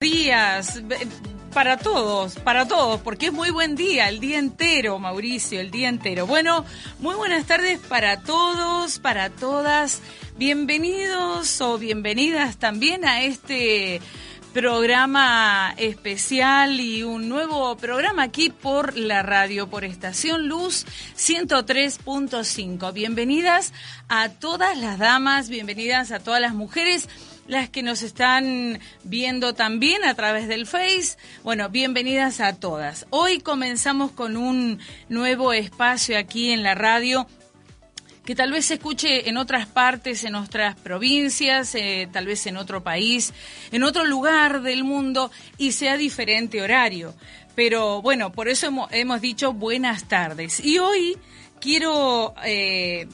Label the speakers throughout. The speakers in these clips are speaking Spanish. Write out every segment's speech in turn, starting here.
Speaker 1: días para todos, para todos, porque es muy buen día, el día entero, Mauricio, el día entero. Bueno, muy buenas tardes para todos, para todas. Bienvenidos o bienvenidas también a este programa especial y un nuevo programa aquí por la radio, por Estación Luz 103.5. Bienvenidas a todas las damas, bienvenidas a todas las mujeres las que nos están viendo también a través del Face. Bueno, bienvenidas a todas. Hoy comenzamos con un nuevo espacio aquí en la radio que tal vez se escuche en otras partes, en otras provincias, eh, tal vez en otro país, en otro lugar del mundo y sea diferente horario. Pero bueno, por eso hemos, dicho buenas tardes. Y hoy quiero eh,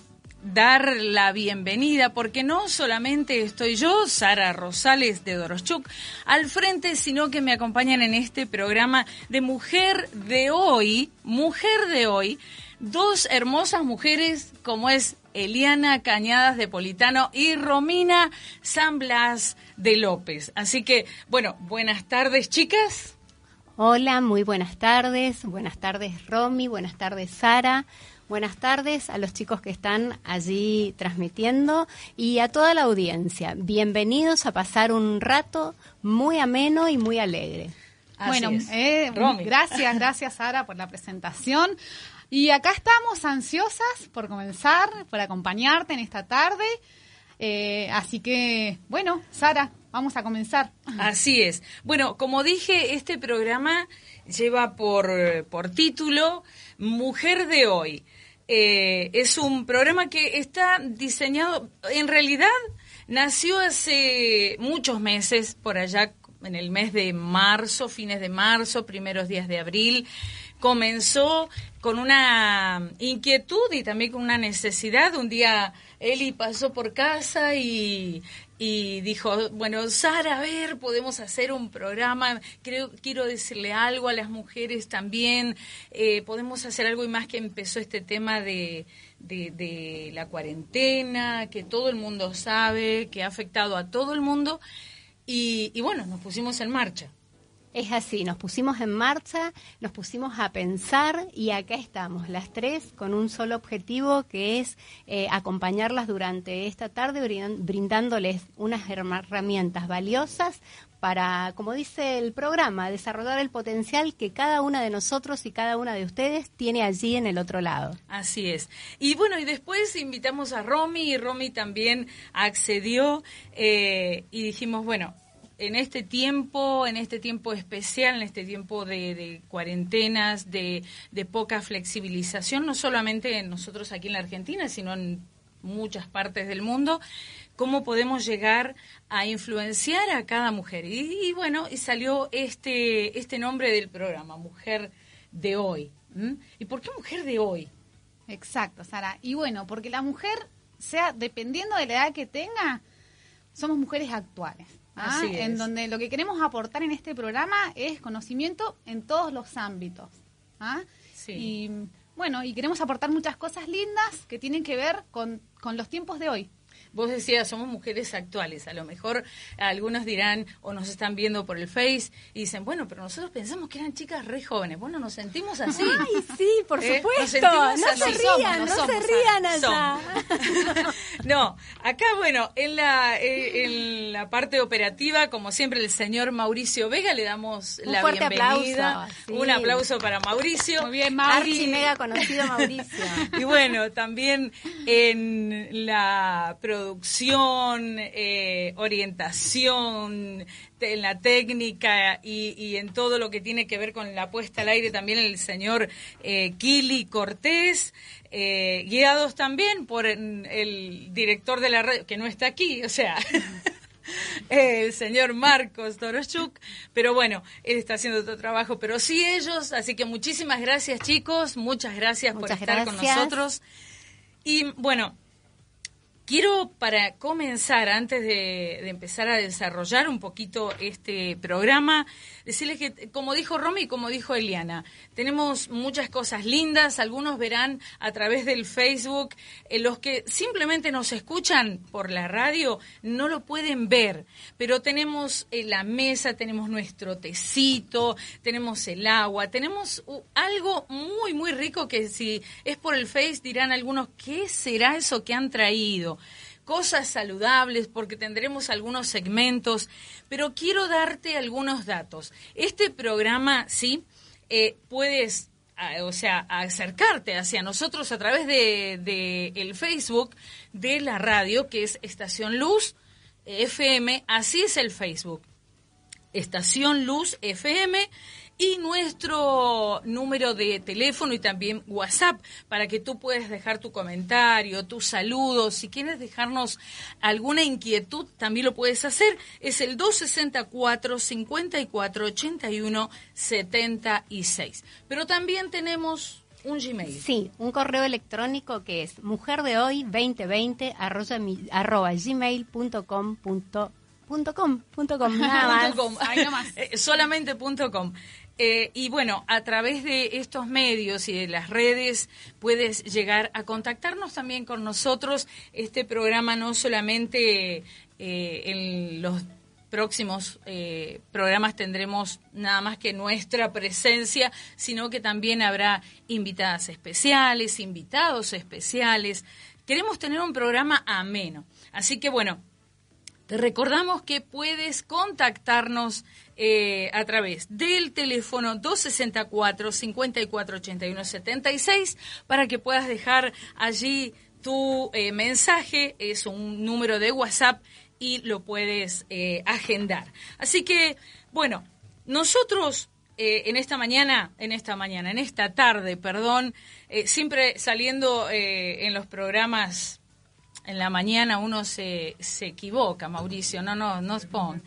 Speaker 1: dar la bienvenida, porque no solamente estoy yo, Sara Rosales de Doroschuk, al frente, sino que me acompañan en este programa de Mujer de Hoy, Mujer de Hoy, dos hermosas mujeres como es Eliana Cañadas de Politano y Romina San Blas de López. Así que, bueno, buenas tardes, chicas.
Speaker 2: Hola, muy buenas tardes. Buenas tardes, Romy. Buenas tardes, Sara. Buenas tardes a los chicos que están allí transmitiendo y a toda la audiencia. Bienvenidos a pasar un rato muy ameno y muy alegre.
Speaker 3: bueno, eh, gracias, gracias Sara por la presentación. Y acá estamos ansiosas por comenzar, por acompañarte en esta tarde. Eh, así que, bueno, Sara, vamos a comenzar.
Speaker 1: Así es. Bueno, como dije, este programa lleva por, por título Mujer de hoy. Eh, es un programa que está diseñado, en realidad nació hace muchos meses, por allá en el mes de marzo, fines de marzo, primeros días de abril. Comenzó con una inquietud y también con una necesidad. Un día Eli pasó por casa y, y dijo, bueno, Sara, a ver, podemos hacer un programa, creo, quiero decirle algo a las mujeres también, eh, podemos hacer algo y más que empezó este tema de, de, la cuarentena, que todo el mundo sabe, que ha afectado a todo el mundo, y, y bueno, nos pusimos en marcha.
Speaker 2: Es así, nos pusimos en marcha, nos pusimos a pensar y acá estamos, las tres, con un solo objetivo que es eh, acompañarlas durante esta tarde, brindándoles unas herramientas valiosas para, como dice el programa, desarrollar el potencial que cada una de nosotros y cada una de ustedes tiene allí en el otro lado.
Speaker 1: Así es. Y bueno, y después invitamos a Romy y Romy también accedió eh, y dijimos, bueno, en este tiempo, en este tiempo especial, en este tiempo de, cuarentenas, de, poca flexibilización, no solamente nosotros aquí en la Argentina, sino en muchas partes del mundo, cómo podemos llegar a influenciar a cada mujer. Y, bueno, y salió este, este nombre del programa, Mujer de Hoy. ¿Y por qué Mujer de Hoy?
Speaker 3: Exacto, Sara. Y bueno, porque la mujer, sea dependiendo de la edad que tenga, somos mujeres actuales. ¿Ah? en donde lo que queremos aportar en este programa es conocimiento en todos los ámbitos. ¿ah? Y bueno, y queremos aportar muchas cosas lindas que tienen que ver con, con los tiempos de hoy.
Speaker 1: Vos decías, somos mujeres actuales. A lo mejor algunos dirán o nos están viendo por el Face y dicen, bueno, pero nosotros pensamos que eran chicas re jóvenes. Bueno, nos sentimos así.
Speaker 2: Ay, sí, por ¿Eh? supuesto. no se rían, no, se rían allá.
Speaker 1: no, acá, bueno, en la, eh, en la parte operativa, como siempre, el señor Mauricio Vega, le damos
Speaker 2: Un
Speaker 1: la bienvenida.
Speaker 2: Aplauso,
Speaker 1: Un aplauso para Mauricio.
Speaker 2: Muy bien, Mauricio. mega conocido Mauricio.
Speaker 1: y bueno, también en la producción producción, eh, orientación, en la técnica y, en todo lo que tiene que ver con la puesta al aire también el señor eh, Kili Cortés, eh, guiados también por el director de la red, que no está aquí, o sea, el señor Marcos Torochuk, pero bueno, él está haciendo otro trabajo, pero sí ellos, así que muchísimas gracias chicos, muchas gracias por estar con nosotros. Y bueno, Quiero para comenzar, antes de, empezar a desarrollar un poquito este programa, decirles que, como dijo Romy como dijo Eliana, tenemos muchas cosas lindas, algunos verán a través del Facebook, eh, los que simplemente nos escuchan por la radio no lo pueden ver, pero tenemos eh, la mesa, tenemos nuestro tecito, tenemos el agua, tenemos algo muy, muy rico que si es por el Face dirán algunos, ¿qué será eso que han traído? Cosas saludables, porque tendremos algunos segmentos, pero quiero darte algunos datos. Este programa, sí, eh, puedes, o sea, acercarte hacia nosotros a través de, el Facebook de la radio, que es Estación Luz FM, así es el Facebook. Estación Luz FM y nuestro número de teléfono y también WhatsApp para que tú puedas dejar tu comentario, tus saludos. Si quieres dejarnos alguna inquietud, también lo puedes hacer. Es el 264 54 81 76. Pero también tenemos un Gmail.
Speaker 2: Sí, un correo electrónico que es mujerdehoy2020 arroba gmail.com punto com, punto com, nada
Speaker 1: más. Eh, solamente punto com. Eh, y bueno, a través de estos medios y de las redes puedes llegar a contactarnos también con nosotros. Este programa no solamente eh, en los próximos eh, programas tendremos nada más que nuestra presencia, sino que también habrá invitadas especiales, invitados especiales. Queremos tener un programa ameno. Así que bueno, te recordamos que puedes contactarnos eh, a través del teléfono 264 5481 76 para que puedas dejar allí tu eh, mensaje. Es un número de WhatsApp y lo puedes eh, agendar. Así que, bueno, nosotros en esta mañana, en esta mañana, en esta tarde, perdón, siempre saliendo en los programas en la mañana uno se, se equivoca, Mauricio, no, no, no pon.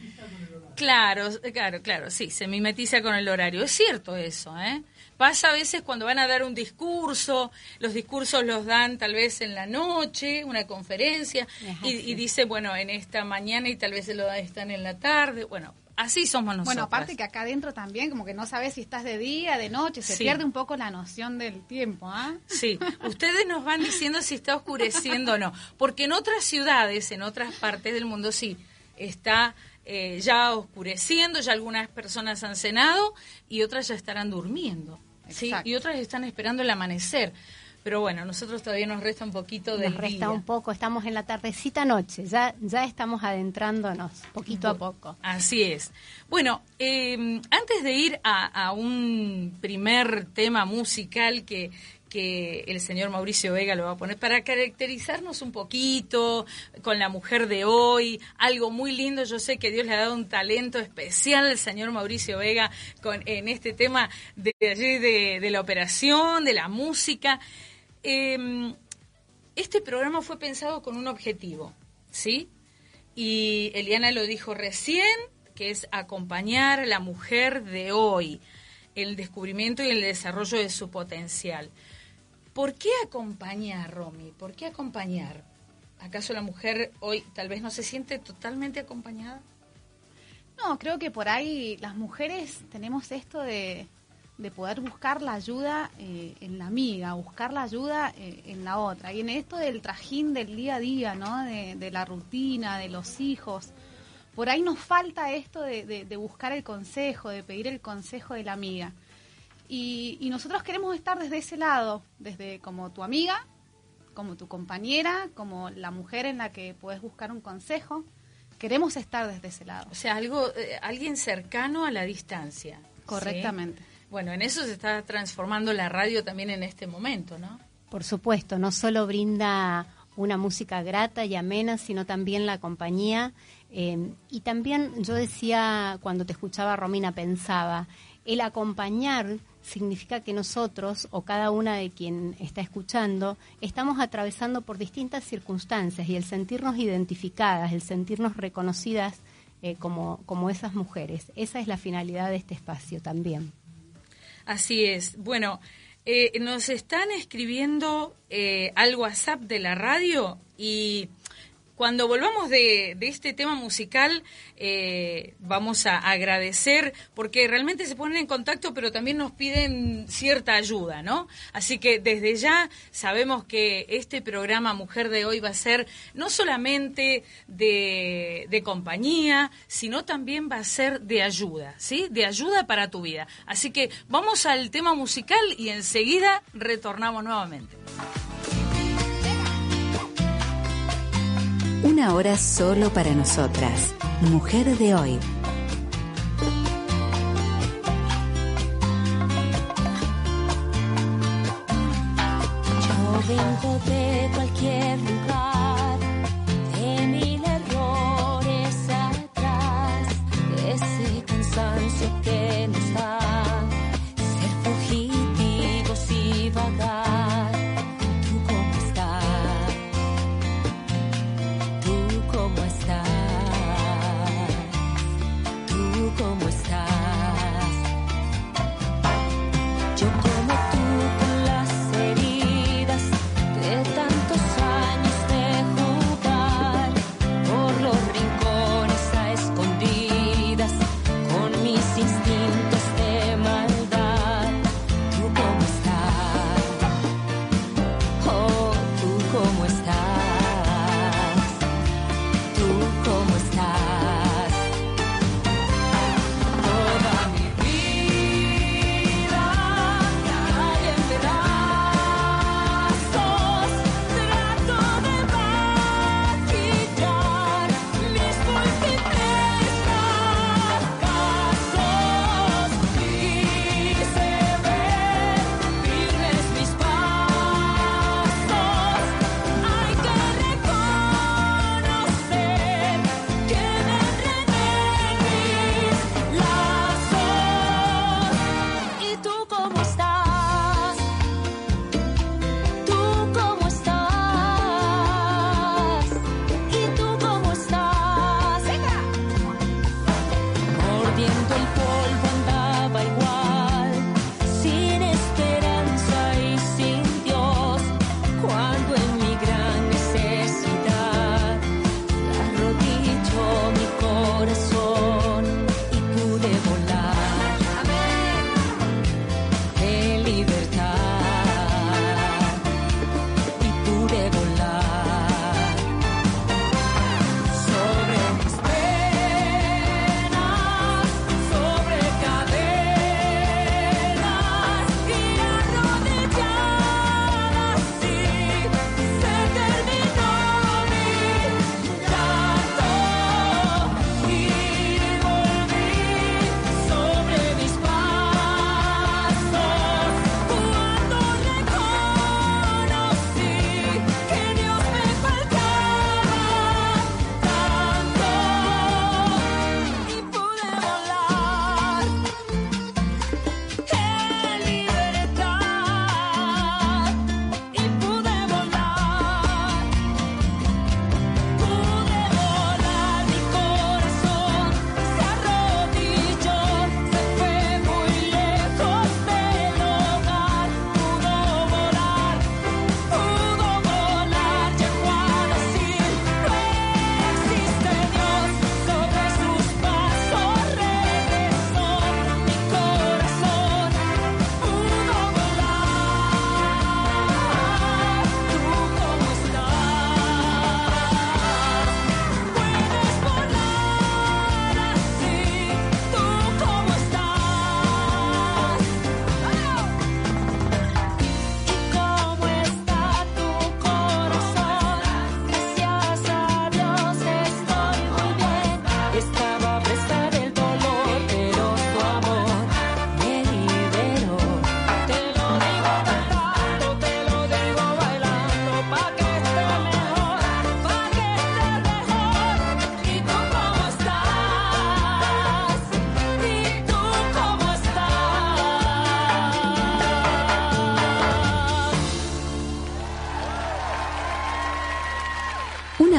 Speaker 1: Claro, claro, claro, sí, se mimetiza con el horario. Es cierto eso, ¿eh? Pasa a veces cuando van a dar un discurso, los discursos los dan tal vez en la noche, una conferencia, y, y, dice, bueno, en esta mañana y tal vez se lo están en la tarde. Bueno, Así somos nosotros.
Speaker 3: Bueno, aparte que acá adentro también, como que no sabes si estás de día, de noche, se pierde un poco la noción del tiempo, ¿ah?
Speaker 1: Sí, ustedes nos van diciendo si está oscureciendo o no, porque en otras ciudades, en otras partes del mundo sí, está eh, ya oscureciendo, ya algunas personas han cenado y otras ya estarán durmiendo, ¿sí? Y otras están esperando el amanecer. Pero bueno, nosotros todavía nos resta un poquito de.
Speaker 2: Nos resta un poco, estamos en la tardecita noche, ya, ya estamos adentrándonos poquito a poco.
Speaker 1: Así es. Bueno, em, antes de ir a, un primer tema musical que, que el señor Mauricio Vega lo va a poner para caracterizarnos un poquito con la mujer de hoy, algo muy lindo, yo sé que Dios le ha dado un talento especial al señor Mauricio Vega con, en este tema de allí de, de la operación, de la música. Em, este programa fue pensado con un objetivo, ¿sí? Y Eliana lo dijo recién, que es acompañar a la mujer de hoy, el descubrimiento y el desarrollo de su potencial. ¿Por qué acompañar, Romy? ¿Por qué acompañar? ¿Acaso la mujer hoy tal vez no se siente totalmente acompañada?
Speaker 3: No, creo que por ahí las mujeres tenemos esto de, de poder buscar la ayuda eh, en la amiga, buscar la ayuda eh, en la otra. Y en esto del trajín del día a día, ¿no? De, la rutina, de los hijos, por ahí nos falta esto de, buscar el consejo, de pedir el consejo de la amiga. Y, y, nosotros queremos estar desde ese lado, desde como tu amiga, como tu compañera, como la mujer en la que puedes buscar un consejo. Queremos estar desde ese lado.
Speaker 1: O sea, algo, eh, alguien cercano a la distancia.
Speaker 3: Correctamente.
Speaker 1: Bueno, en eso se está transformando la radio también en este momento, ¿no?
Speaker 2: Por supuesto, no solo brinda una música grata y amena, sino también la compañía Eh, y también yo decía, cuando te escuchaba Romina, pensaba, el acompañar significa que nosotros o cada una de quien está escuchando estamos atravesando por distintas circunstancias y el sentirnos identificadas, el sentirnos reconocidas eh, como, como esas mujeres. Esa es la finalidad de este espacio también.
Speaker 1: Así es. Bueno, eh, nos están escribiendo eh, al WhatsApp de la radio y cuando volvamos de, este tema musical, eh, vamos a agradecer porque realmente se ponen en contacto, pero también nos piden cierta ayuda, ¿no? Así que desde ya sabemos que este programa Mujer de hoy va a ser no solamente de, de compañía, sino también va a ser de ayuda, ¿sí? De ayuda para tu vida. Así que vamos al tema musical y enseguida retornamos nuevamente.
Speaker 4: Una hora solo para nosotras. Mujer de hoy.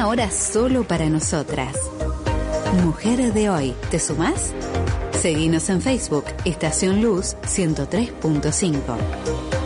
Speaker 5: Hora solo para nosotras. Mujer de hoy, ¿te sumás? Seguinos en Facebook, Estación Luz 103.5.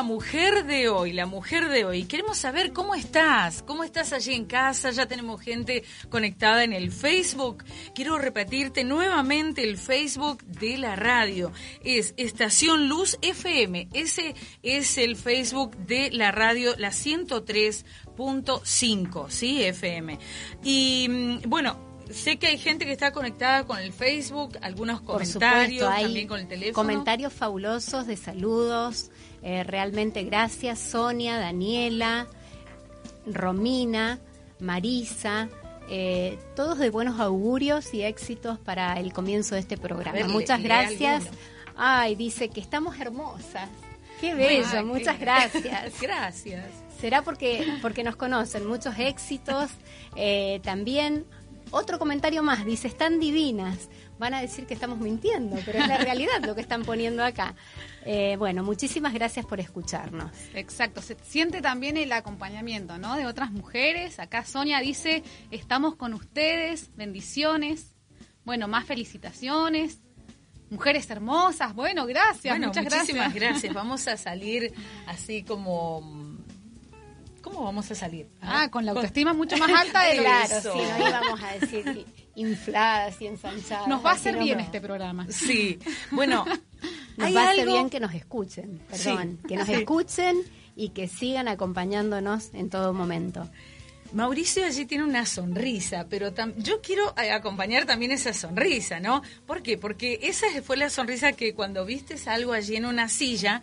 Speaker 1: la mujer de hoy, la mujer de hoy. Queremos saber cómo estás, cómo estás allí en casa. Ya tenemos gente conectada en el Facebook. Quiero repetirte nuevamente el Facebook de la radio. Es Estación Luz FM. Ese es el Facebook de la radio, la 103.5, ¿sí? FM. Y mm, bueno, sé que hay gente que está conectada con el Facebook, algunos comentarios, también con el teléfono.
Speaker 2: Comentarios fabulosos de saludos. Eh, realmente gracias Sonia, Daniela, Romina, Marisa. Eh, todos de buenos augurios y éxitos para el comienzo de este programa. Muchas gracias. Ay, dice que estamos hermosas. Qué bello, muchas gracias.
Speaker 1: gracias.
Speaker 2: Será porque, porque nos conocen. Muchos éxitos. Eh, también otro comentario más, dice, están divinas. Van a decir que estamos mintiendo, pero es la realidad lo que están poniendo acá. Eh, bueno, muchísimas gracias por escucharnos.
Speaker 3: Exacto, se siente también el acompañamiento, ¿no? De otras mujeres. Acá Sonia dice, estamos con ustedes, bendiciones. Bueno, más felicitaciones. Mujeres hermosas, bueno, gracias, muchas
Speaker 1: muchísimas gracias. Vamos a salir así como ¿Cómo vamos a salir?
Speaker 3: Ah, con la autoestima mucho más alta de
Speaker 2: Claro, sí, no íbamos a decir infladas y ensanchadas.
Speaker 3: Nos va a hacer bien este programa.
Speaker 1: Sí, bueno.
Speaker 2: Nos va a hacer bien que nos escuchen, perdón. que nos escuchen y que sigan acompañándonos en todo momento.
Speaker 1: Mauricio allí tiene una sonrisa, pero yo quiero eh, acompañar también esa sonrisa, ¿no? ¿Por qué? Porque esa fue la sonrisa que cuando vistes algo allí en una silla,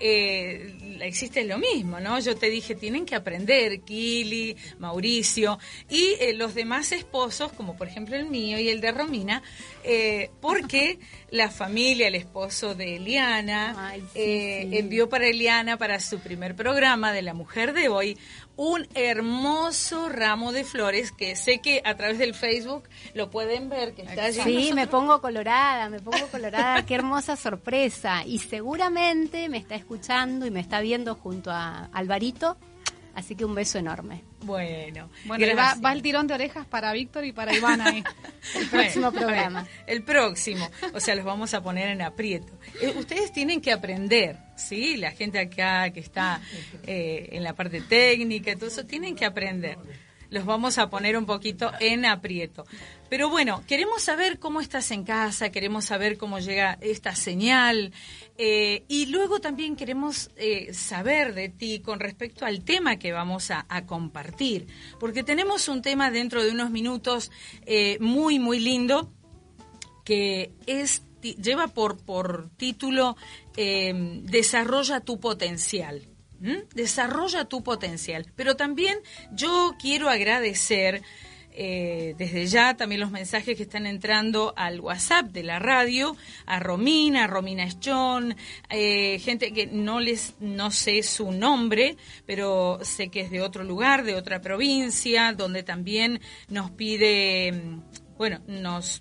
Speaker 1: eh, existe lo mismo, ¿no? Yo te dije, tienen que aprender, Kili, Mauricio y eh, los demás esposos, como por ejemplo el mío y el de Romina, eh, porque la familia, el esposo de Eliana, eh, envió para Eliana, para su primer programa de La Mujer de Hoy, un hermoso ramo de flores que sé que a través del Facebook lo pueden ver que está allí.
Speaker 2: Sí, me pongo colorada, me pongo colorada, qué hermosa sorpresa. Y seguramente me está escuchando y me está viendo junto a Alvarito Así que un beso enorme.
Speaker 1: Bueno,
Speaker 3: bueno va, el tirón de orejas para Víctor y para Ivana ahí.
Speaker 2: el próximo programa.
Speaker 1: el próximo. O sea, los vamos a poner en aprieto. Eh, ustedes tienen que aprender, ¿sí? La gente acá que está eh, en la parte técnica y todo eso, tienen que aprender los vamos a poner un poquito en aprieto. Pero bueno, queremos saber cómo estás en casa, queremos saber cómo llega esta señal eh, y luego también queremos eh, saber de ti con respecto al tema que vamos a, compartir, porque tenemos un tema dentro de unos minutos eh, muy, muy lindo que es lleva por, por título Desarrolla tu potencial. Desarrolla tu potencial. Pero también yo quiero agradecer eh, desde ya también los mensajes que están entrando al WhatsApp de la radio, a Romina, a Romina Eschón, eh, gente que no les no sé su nombre, pero sé que es de otro lugar, de otra provincia, donde también nos pide, mm, bueno, nos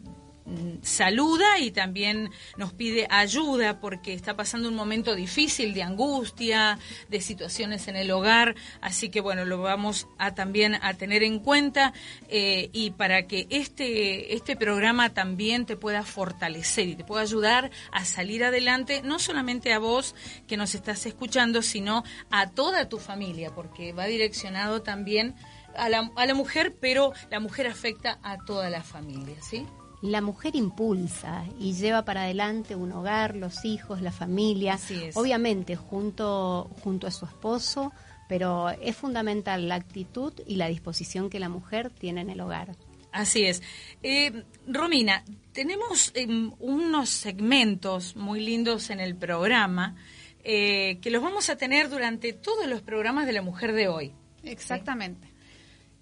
Speaker 1: saluda y también nos pide ayuda porque está pasando un momento difícil de angustia, de situaciones en el hogar, así que bueno, lo vamos a también a tener en cuenta eh, y para que este, este programa también te pueda fortalecer y te pueda ayudar a salir adelante, no solamente a vos que nos estás escuchando, sino a toda tu familia, porque va direccionado también a la, a la mujer, pero la mujer afecta a toda la familia, ¿sí?
Speaker 2: La mujer impulsa y lleva para adelante un hogar, los hijos, la familia, obviamente junto, junto a su esposo, pero es fundamental la actitud y la disposición que la mujer tiene en el hogar.
Speaker 1: Así es. Eh, Romina, tenemos em, unos segmentos muy lindos en el programa eh, que los vamos a tener durante todos los programas de la mujer de hoy.
Speaker 3: Exactamente.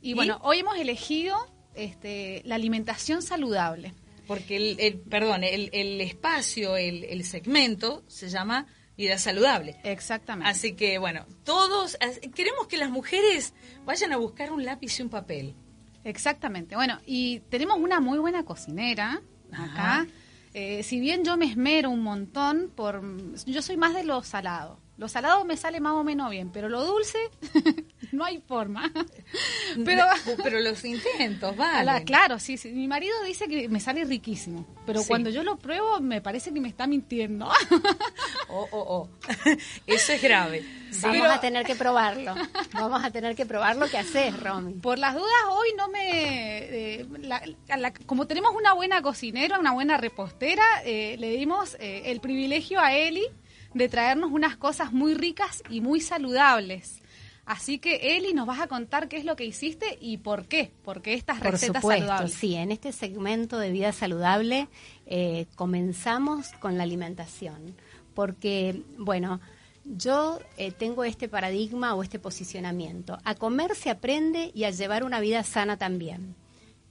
Speaker 3: Y bueno, hoy hemos elegido este, la alimentación saludable.
Speaker 1: Porque el, perdón, el, espacio, el, el segmento se llama vida saludable.
Speaker 3: Exactamente.
Speaker 1: Así que bueno, todos queremos que las mujeres vayan a buscar un lápiz y un papel.
Speaker 3: Exactamente. Bueno, y tenemos una muy buena cocinera acá. Eh, si bien yo me esmero un montón por... Yo soy más de lo salado. Lo salado me sale más o menos bien, pero lo dulce no hay forma.
Speaker 1: pero, pero los intentos, vale.
Speaker 3: Claro, sí, sí, Mi marido dice que me sale riquísimo, pero cuando yo lo pruebo me parece que me está mintiendo.
Speaker 1: oh, oh, oh. Eso es grave.
Speaker 2: Vamos a tener que probarlo. Vamos a tener que probarlo. ¿Qué haces, Romy?
Speaker 3: Por las dudas, hoy no me... Eh, como tenemos una buena cocinera, una buena repostera, eh, le dimos eh, el privilegio a Eli de traernos unas cosas muy ricas y muy saludables. Así que Eli, nos vas a contar qué es lo que hiciste y por qué, porque estas
Speaker 2: por
Speaker 3: recetas
Speaker 2: supuesto,
Speaker 3: saludables.
Speaker 2: Sí, en este segmento de vida saludable eh, comenzamos con la alimentación, porque bueno, yo eh, tengo este paradigma o este posicionamiento: a comer se aprende y a llevar una vida sana también.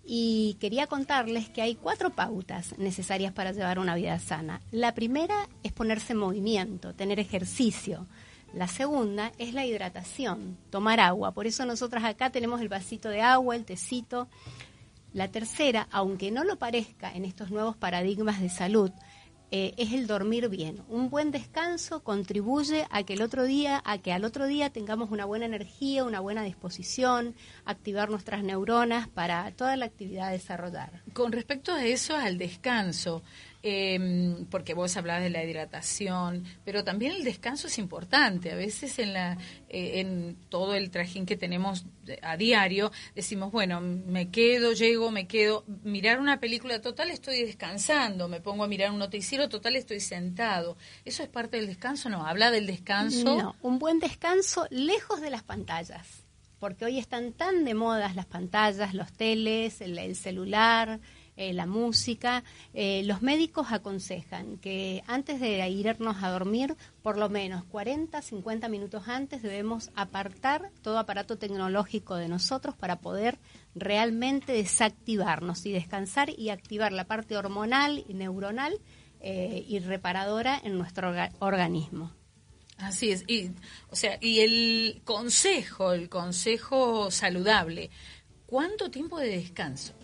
Speaker 2: Y quería contarles que hay cuatro pautas necesarias para llevar una vida sana. La primera es ponerse en movimiento, tener ejercicio. La segunda es la hidratación, tomar agua. Por eso nosotras acá tenemos el vasito de agua, el tecito. La tercera, aunque no lo parezca en estos nuevos paradigmas de salud, eh, es el dormir bien. Un buen descanso contribuye a que el otro día, a que al otro día tengamos una buena energía, una buena disposición, activar nuestras neuronas para toda la actividad desarrollar.
Speaker 1: Con respecto a eso, al descanso, eh, porque vos hablabas de la hidratación, pero también el descanso es importante. A veces en, la, eh, en todo el trajín que tenemos a diario decimos, bueno, me quedo, llego, me quedo, mirar una película total estoy descansando, me pongo a mirar un noticiero total estoy sentado. ¿Eso es parte del descanso? No, habla del descanso.
Speaker 2: No, un buen descanso lejos de las pantallas, porque hoy están tan de moda las pantallas, los teles, el celular eh, la música. Eh, los médicos aconsejan que antes de irnos a dormir, por lo menos 40, 50 minutos antes, debemos apartar todo aparato tecnológico de nosotros para poder realmente desactivarnos y descansar y activar la parte hormonal y neuronal eh, y reparadora en nuestro organismo.
Speaker 1: Así es, y, o sea, y el consejo, el consejo saludable, ¿cuánto tiempo de descanso?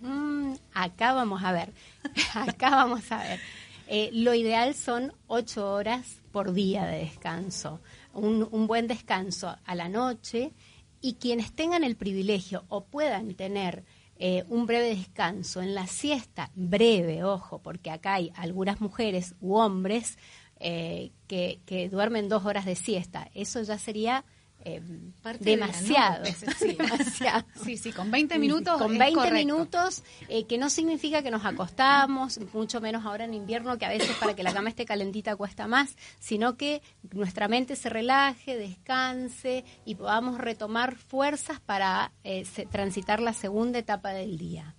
Speaker 2: Mm, acá vamos a ver, acá vamos a ver. Eh, lo ideal son ocho horas por día de descanso, un, buen descanso a la noche y quienes tengan el privilegio o puedan tener eh, un breve descanso en la siesta, breve, ojo, porque acá hay algunas mujeres u hombres eh, que, que duermen dos horas de siesta, eso ya sería eh, demasiado,
Speaker 3: sí, demasiado. Sí, sí, con 20 minutos.
Speaker 2: Con 20 minutos, eh, que no significa que nos acostamos, mucho menos ahora en invierno, que a veces para que la cama esté calentita cuesta más, sino que nuestra mente se relaje, descanse y podamos retomar fuerzas para eh, transitar la segunda etapa del día.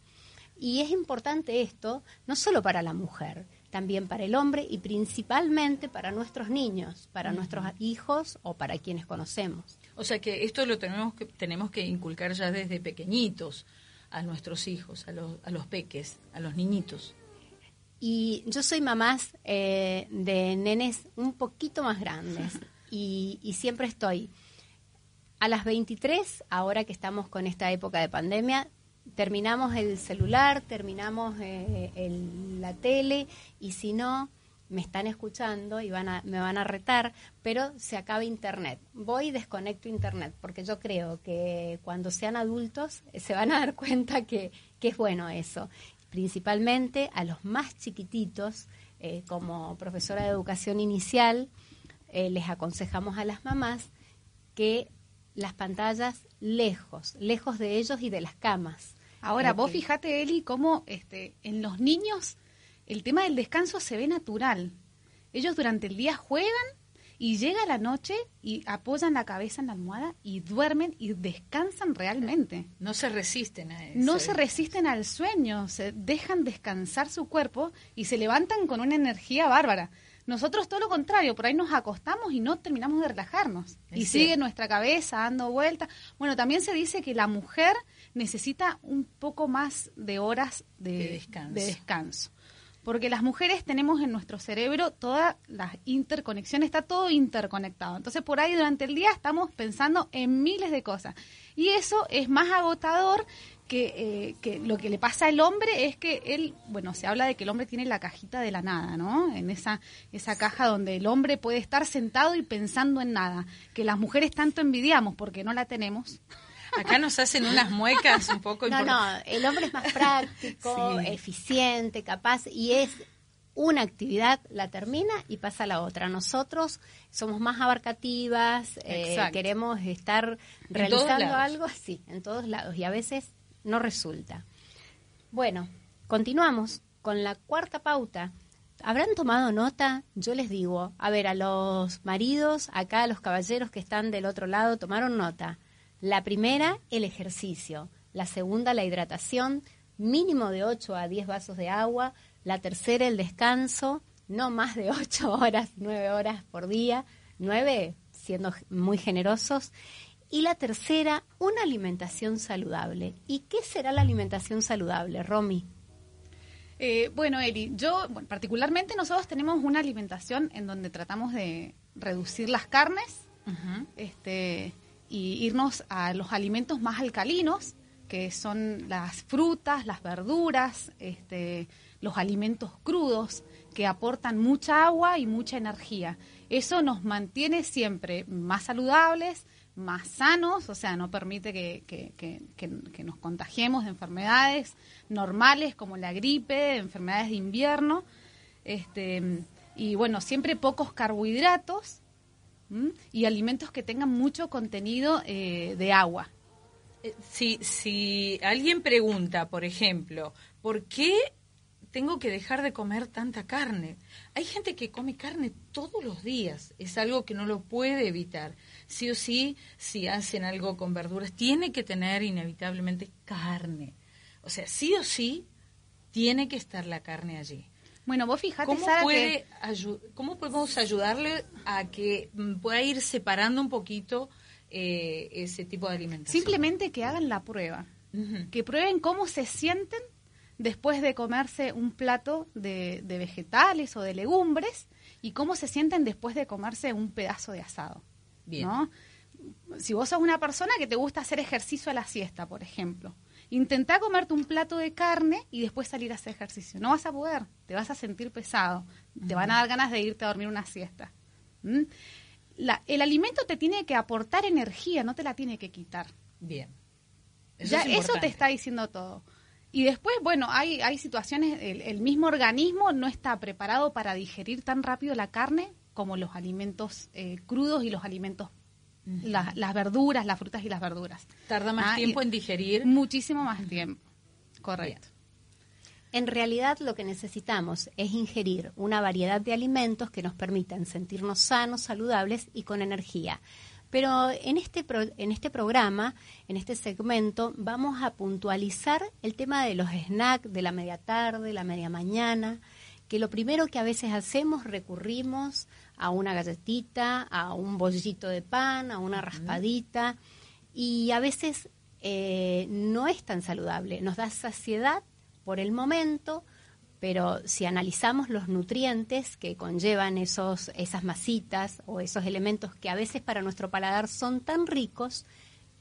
Speaker 2: Y es importante esto, no solo para la mujer, también para el hombre y principalmente para nuestros niños, para nuestros hijos o para quienes conocemos.
Speaker 1: O sea que esto lo tenemos que, tenemos que inculcar ya desde pequeñitos a nuestros hijos, a los, a los peques, a los niñitos.
Speaker 2: Y yo soy mamás eh, de nenes un poquito más grandes y, y siempre estoy a las 23, ahora que estamos con esta época de pandemia, terminamos el celular, terminamos eh, la tele y si no, me están escuchando y van a, me van a retar, pero se acaba Internet. Voy y desconecto Internet, porque yo creo que cuando sean adultos eh, se van a dar cuenta que, es bueno eso. Principalmente a los más chiquititos, eh, como profesora de educación inicial, les aconsejamos a las mamás que las pantallas lejos, lejos de ellos y de las camas.
Speaker 3: Ahora, vos fíjate, Eli, cómo este, en los niños el tema del descanso se ve natural. Ellos durante el día juegan y llega la noche y apoyan la cabeza en la almohada y duermen y descansan realmente.
Speaker 1: No se resisten a eso.
Speaker 3: No se resisten al sueño, se dejan descansar su cuerpo y se levantan con una energía bárbara. Nosotros todo lo contrario, por ahí nos acostamos y no terminamos de relajarnos. y sigue nuestra cabeza dando vueltas. Bueno, también se dice que la mujer necesita un poco más de horas de, de descanso porque las mujeres tenemos en nuestro cerebro todas las interconexiones, está todo interconectado. Entonces por ahí durante el día estamos pensando en miles de cosas. Y eso es más agotador que, eh, que, lo que le pasa al hombre es que él, bueno, se habla de que el hombre tiene la cajita de la nada, ¿no? En esa, esa caja donde el hombre puede estar sentado y pensando en nada, que las mujeres tanto envidiamos porque no la tenemos.
Speaker 1: Acá nos hacen unas muecas un poco.
Speaker 2: No, no, el hombre es más práctico, eficiente, capaz y es una actividad, la termina y pasa a la otra. Nosotros somos más abarcativas, eh, queremos estar realizando algo, sí, en todos lados y a veces no resulta. Bueno, continuamos con la cuarta pauta. ¿Habrán tomado nota? Yo les digo, a ver, a los maridos, acá a los caballeros que están del otro lado, tomaron nota. La primera, el ejercicio. La segunda, la hidratación, mínimo de 8 a 10 vasos de agua. La tercera, el descanso, no más de 8 horas, 9 horas por día. 9 siendo muy generosos. Y la tercera, una alimentación saludable. ¿Y qué será la alimentación saludable, Romy?
Speaker 3: Eh, bueno, Eli, yo particularmente nosotros tenemos una alimentación en donde tratamos de reducir las carnes, este, y irnos a los alimentos más alcalinos, que son las frutas, las verduras, este, los alimentos crudos, que aportan mucha agua y mucha energía. Eso nos mantiene siempre más saludables, más sanos, o sea, no permite que, que, nos contagiemos de enfermedades normales como la gripe, enfermedades de invierno, este, y bueno, siempre pocos carbohidratos, y alimentos que tengan mucho contenido eh, de agua.
Speaker 1: Eh, si, si alguien pregunta, por ejemplo, ¿por qué tengo que dejar de comer tanta carne? Hay gente que come carne todos los días, es algo que no lo puede evitar. Sí o sí, si hacen algo con verduras, tiene que tener inevitablemente carne. O sea, sí o sí, tiene que estar la carne allí.
Speaker 3: Bueno, vos fijate,
Speaker 1: ¿Cómo, puede ¿Cómo podemos ayudarle a que pueda ir separando un poquito eh, ese tipo de alimentación?
Speaker 3: Simplemente que hagan la prueba. Que prueben cómo se sienten después de comerse un plato de, vegetales o de legumbres y cómo se sienten después de comerse un pedazo de asado. Bien. Si vos sos una persona que te gusta hacer ejercicio a la siesta, por ejemplo, Intentá comerte un plato de carne y después salir a hacer ejercicio. No vas a poder, te vas a sentir pesado, te van a dar ganas de irte a dormir una siesta. ¿Mm? el alimento te tiene que aportar energía, no te la tiene que quitar.
Speaker 1: Bien.
Speaker 3: Eso ya eso te está diciendo todo. Y después, bueno, hay, hay situaciones, el, mismo organismo no está preparado para digerir tan rápido la carne como los alimentos eh, crudos y los alimentos las verduras, las frutas y las verduras.
Speaker 1: Tarda más ah, tiempo en digerir.
Speaker 3: Muchísimo más tiempo. Correcto.
Speaker 2: En realidad lo que necesitamos es ingerir una variedad de alimentos que nos permitan sentirnos sanos, saludables y con energía. Pero en este, en este programa, en este segmento, vamos a puntualizar el tema de los snacks de la media tarde, la media mañana, que lo primero que a veces hacemos recurrimos a una galletita, a un bollito de pan, a una raspadita, y a veces eh, no es tan saludable. Nos da saciedad por el momento, pero si analizamos los nutrientes que conllevan esos, esas masitas o esos elementos que a veces para nuestro paladar son tan ricos,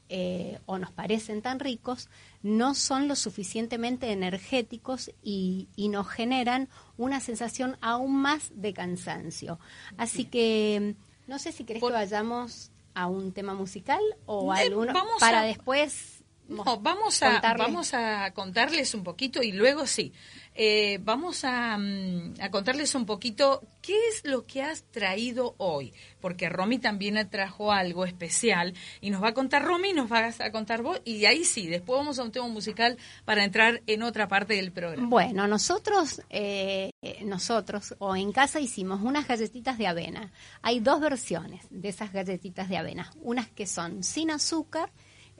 Speaker 2: eh, o nos parecen tan ricos, no son lo suficientemente energéticos y, nos generan una sensación aún más de cansancio. Así que no sé si querés que vayamos a un tema musical o a alguno para después
Speaker 1: No, vamos a, vamos a contarles un poquito y luego sí. Eh, vamos a, mm, a, contarles un poquito qué es lo que has traído hoy, porque Romy también trajo algo especial y nos va a contar Romy nos vas a contar vos y ahí sí, después vamos a un tema musical para entrar en otra parte del programa.
Speaker 2: Bueno, nosotros, eh, nosotros o en casa hicimos unas galletitas de avena. Hay dos versiones de esas galletitas de avena, unas que son sin azúcar,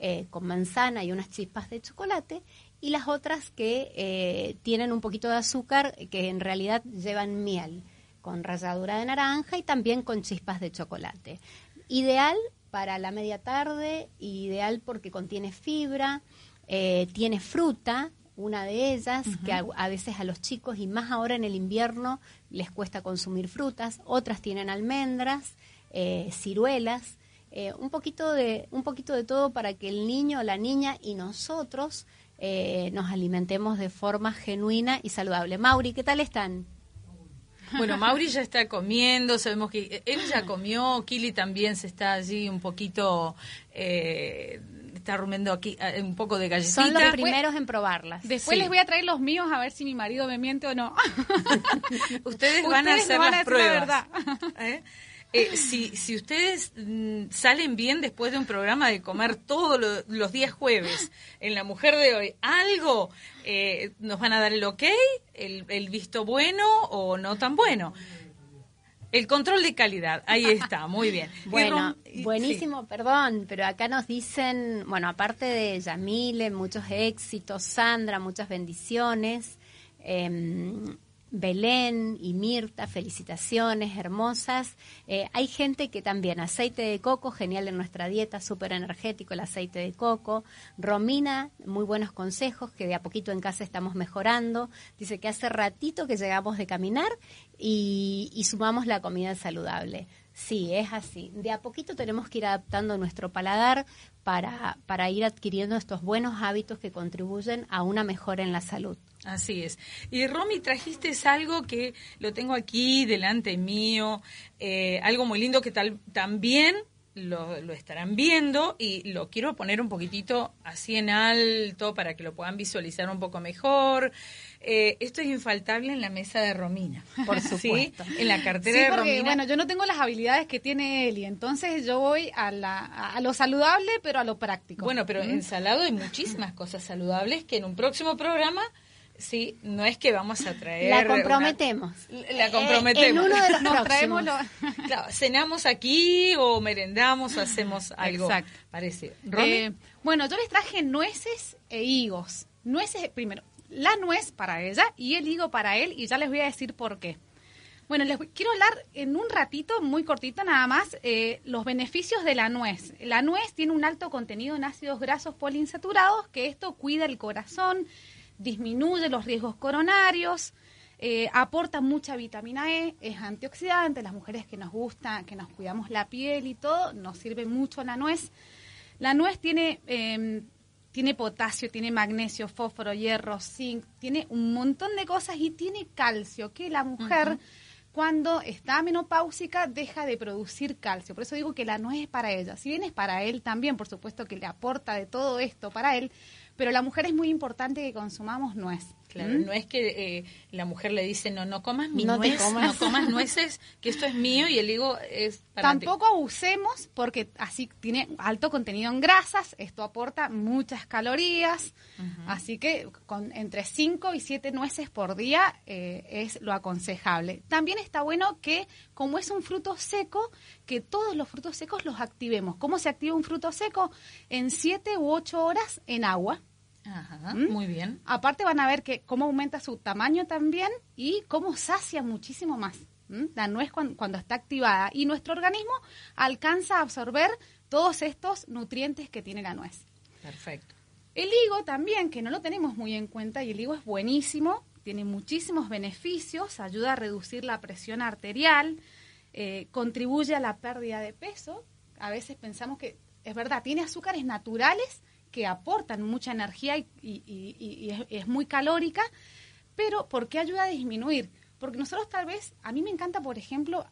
Speaker 2: eh, con manzana y unas chispas de chocolate y las otras que eh, tienen un poquito de azúcar que en realidad llevan miel con ralladura de naranja y también con chispas de chocolate. Ideal para la media tarde, ideal porque contiene fibra, eh, tiene fruta, una de ellas, que a, veces a los chicos y más ahora en el invierno les cuesta consumir frutas, otras tienen almendras, eh, ciruelas, un, poquito de, un poquito de todo para que el niño, la niña y nosotros eh, nos alimentemos de forma genuina y saludable. Mauri, ¿qué tal están?
Speaker 1: Bueno, Mauri ya está comiendo, sabemos que él ya comió, Kili también se está allí un poquito, eh, está rumiando aquí eh, un poco de galletita.
Speaker 2: Son los primeros en probarlas.
Speaker 3: Después les voy a traer los míos a ver si mi marido me miente o no.
Speaker 1: Ustedes van a hacer las pruebas. La verdad. Eh, si, si ustedes mm, salen bien después de un programa de comer todos los días jueves en La Mujer de Hoy, algo eh, nos van a dar el ok, el, el visto bueno o no tan bueno. El control de calidad, ahí está, muy bien.
Speaker 2: Bueno, buenísimo, perdón, pero acá nos dicen, bueno, aparte de Yamile, muchos éxitos, Sandra, muchas bendiciones. Eh, Belén y Mirta, felicitaciones hermosas. Eh, hay gente que también, aceite de coco, genial en nuestra dieta, súper energético el aceite de coco. Romina, muy buenos consejos que de a poquito en casa estamos mejorando. Dice que hace ratito que llegamos de caminar y, y sumamos la comida saludable. Sí, es así. De a poquito tenemos que ir adaptando nuestro paladar para, para ir adquiriendo estos buenos hábitos que contribuyen a una mejora en la salud.
Speaker 1: Así es. Y Romy, trajiste algo que lo tengo aquí delante mío, eh, algo muy lindo que tal, también lo, lo, estarán viendo y lo quiero poner un poquitito así en alto para que lo puedan visualizar un poco mejor. Eh, esto es infaltable en la mesa de Romina.
Speaker 2: Por supuesto.
Speaker 1: En la cartera de Romina.
Speaker 3: Bueno, yo no tengo las habilidades que tiene Eli, entonces yo voy a, la, a lo saludable, pero a lo práctico.
Speaker 1: Bueno, pero en salado hay muchísimas cosas saludables que en un próximo programa Sí, no es que vamos a traer.
Speaker 2: La comprometemos.
Speaker 1: la comprometemos.
Speaker 2: en uno de los Nos traemos
Speaker 1: claro, cenamos aquí o merendamos o hacemos algo Exacto. parecido.
Speaker 3: Eh, bueno, yo les traje nueces e higos. Nueces, primero, la nuez para ella y el higo para él, y ya les voy a decir por qué. Bueno, les quiero hablar en un ratito, muy cortito nada más, eh, los beneficios de la nuez. La nuez tiene un alto contenido en ácidos grasos poliinsaturados, que esto cuida el corazón, disminuye los riesgos coronarios, eh, aporta mucha vitamina E, es antioxidante, las mujeres que nos gusta, que nos cuidamos la piel y todo, nos sirve mucho la nuez. La nuez tiene, em, tiene potasio, tiene magnesio, fósforo, hierro, zinc, tiene un montón de cosas y tiene calcio, que la mujer... Cuando está menopáusica deja de producir calcio. Por eso digo que la nuez es para ella. Si bien es para él también, por supuesto que le aporta de todo esto para él, pero la mujer es muy importante que consumamos nuez.
Speaker 1: Claro, ¿Mm? no es que eh, la mujer le dice, no, no comas mi nuez, no comas nueces, que esto es mío y el higo es
Speaker 3: para Tampoco abusemos porque así tiene alto contenido en grasas, esto aporta muchas calorías, así que con entre 5 y 7 nueces por día eh, es lo aconsejable. También está bueno que como es un fruto seco, que todos los frutos secos los activemos. ¿Cómo se activa un fruto seco? En 7 u 8 horas en agua
Speaker 1: Ajá, ¿Mm? Muy bien.
Speaker 3: Aparte van a ver que cómo aumenta su tamaño también y cómo sacia muchísimo más. La nuez cuando, está activada y nuestro organismo alcanza a absorber todos estos nutrientes que tiene la nuez.
Speaker 1: Perfecto.
Speaker 3: El higo también, que no lo tenemos muy en cuenta, y el higo es buenísimo, tiene muchísimos beneficios, ayuda a reducir la presión arterial, eh, contribuye a la pérdida de peso. A veces pensamos que es verdad, tiene azúcares naturales que aportan mucha energía y, es, muy calórica, pero ¿por qué ayuda a disminuir? Porque nosotros tal vez, a mí me encanta, por ejemplo,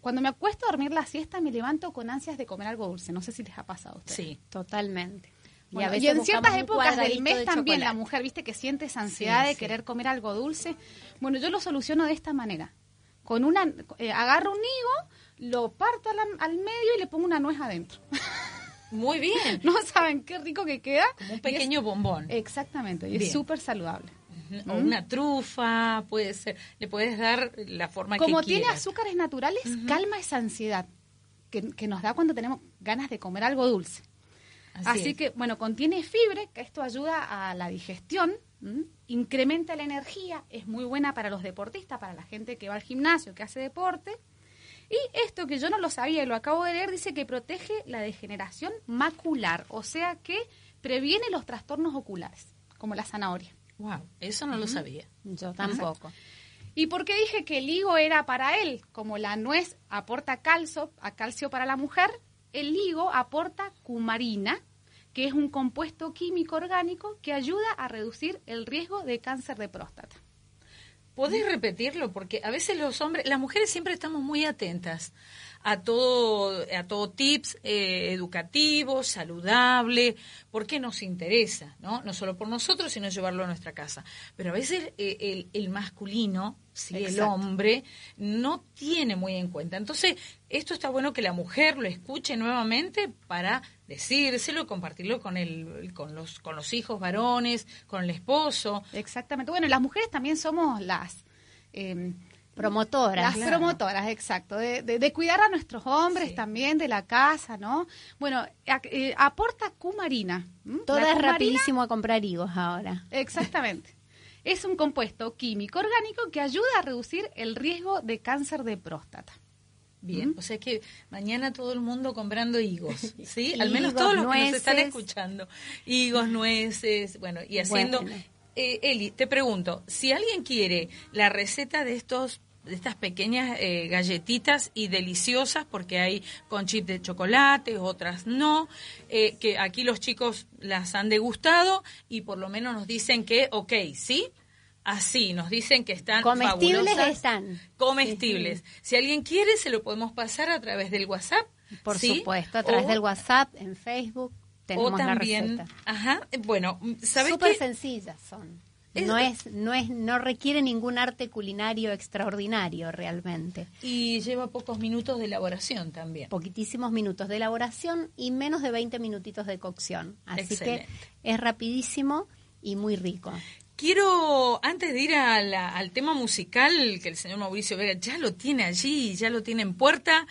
Speaker 3: cuando me acuesto a dormir la siesta me levanto con ansias de comer algo dulce. No sé si les ha pasado a ustedes.
Speaker 2: Sí, totalmente.
Speaker 3: y, en ciertas épocas del mes también la mujer, viste, que siente esa ansiedad de querer comer algo dulce. Bueno, yo lo soluciono de esta manera. Con una, eh, agarro un higo, lo parto al, medio y le pongo una nuez adentro.
Speaker 1: Muy bien.
Speaker 3: ¿No saben qué rico que queda?
Speaker 1: Como un pequeño bombón.
Speaker 3: Exactamente, y es súper saludable.
Speaker 1: O una trufa, puede ser, le puedes dar la forma
Speaker 3: Como
Speaker 1: que
Speaker 3: tiene azúcares naturales, calma esa ansiedad que, que, nos da cuando tenemos ganas de comer algo dulce. Así, que, bueno, contiene fibra, que esto ayuda a la digestión, incrementa la energía, es muy buena para los deportistas, para la gente que va al gimnasio, que hace deporte. Y esto que yo no lo sabía y lo acabo de leer, dice que protege la degeneración macular, o sea que previene los trastornos oculares, como la zanahoria.
Speaker 1: Wow, eso no lo sabía.
Speaker 2: Yo tampoco.
Speaker 3: ¿Y por qué dije que el higo era para él? Como la nuez aporta calcio, a calcio para la mujer, el higo aporta cumarina, que es un compuesto químico orgánico que ayuda a reducir el riesgo de cáncer de próstata.
Speaker 1: ¿Podés repetirlo? Porque a veces los hombres, las mujeres siempre estamos muy atentas a todo, a todo tips eh, educativos, saludable, porque nos interesa, ¿no? No solo por nosotros, sino llevarlo a nuestra casa. Pero a veces eh, el, masculino, si el hombre, no tiene muy en cuenta. Entonces, esto está bueno que la mujer lo escuche nuevamente para decírselo, compartirlo con el, con los, con los hijos varones, con el esposo.
Speaker 3: Exactamente. Bueno, las mujeres también somos las
Speaker 2: eh, Promotoras.
Speaker 3: Las promotoras, exacto. De, cuidar a nuestros hombres también, de la casa, ¿no? Bueno, eh, aporta cumarina.
Speaker 2: Todo es rapidísimo a comprar higos ahora.
Speaker 3: Exactamente. es un compuesto químico orgánico que ayuda a reducir el riesgo de cáncer de próstata.
Speaker 1: Bien, o sea que mañana todo el mundo comprando higos, ¿sí? Al menos todos los que nos están escuchando. Higos, nueces, bueno, y haciendo... Eh, Eli, te pregunto, si alguien quiere la receta de estos de estas pequeñas eh, galletitas y deliciosas porque hay con chip de chocolate, otras no, eh, que aquí los chicos las han degustado y por lo menos nos dicen que, ok, ¿sí? Así, nos dicen que están
Speaker 2: comestibles están.
Speaker 1: Comestibles. Si alguien quiere, se lo podemos pasar a través del WhatsApp.
Speaker 2: Por supuesto, a través del WhatsApp, en Facebook o también,
Speaker 1: Ajá, bueno, ¿sabes
Speaker 2: Súper sencillas son. no es, no es, no requiere ningún arte culinario extraordinario realmente.
Speaker 1: Y lleva pocos minutos de elaboración también.
Speaker 2: Poquitísimos minutos de elaboración y menos de 20 minutitos de cocción. Así que es rapidísimo y muy rico.
Speaker 1: Quiero, antes de ir al tema musical, que el señor Mauricio Vega ya lo tiene allí, ya lo tiene en puerta,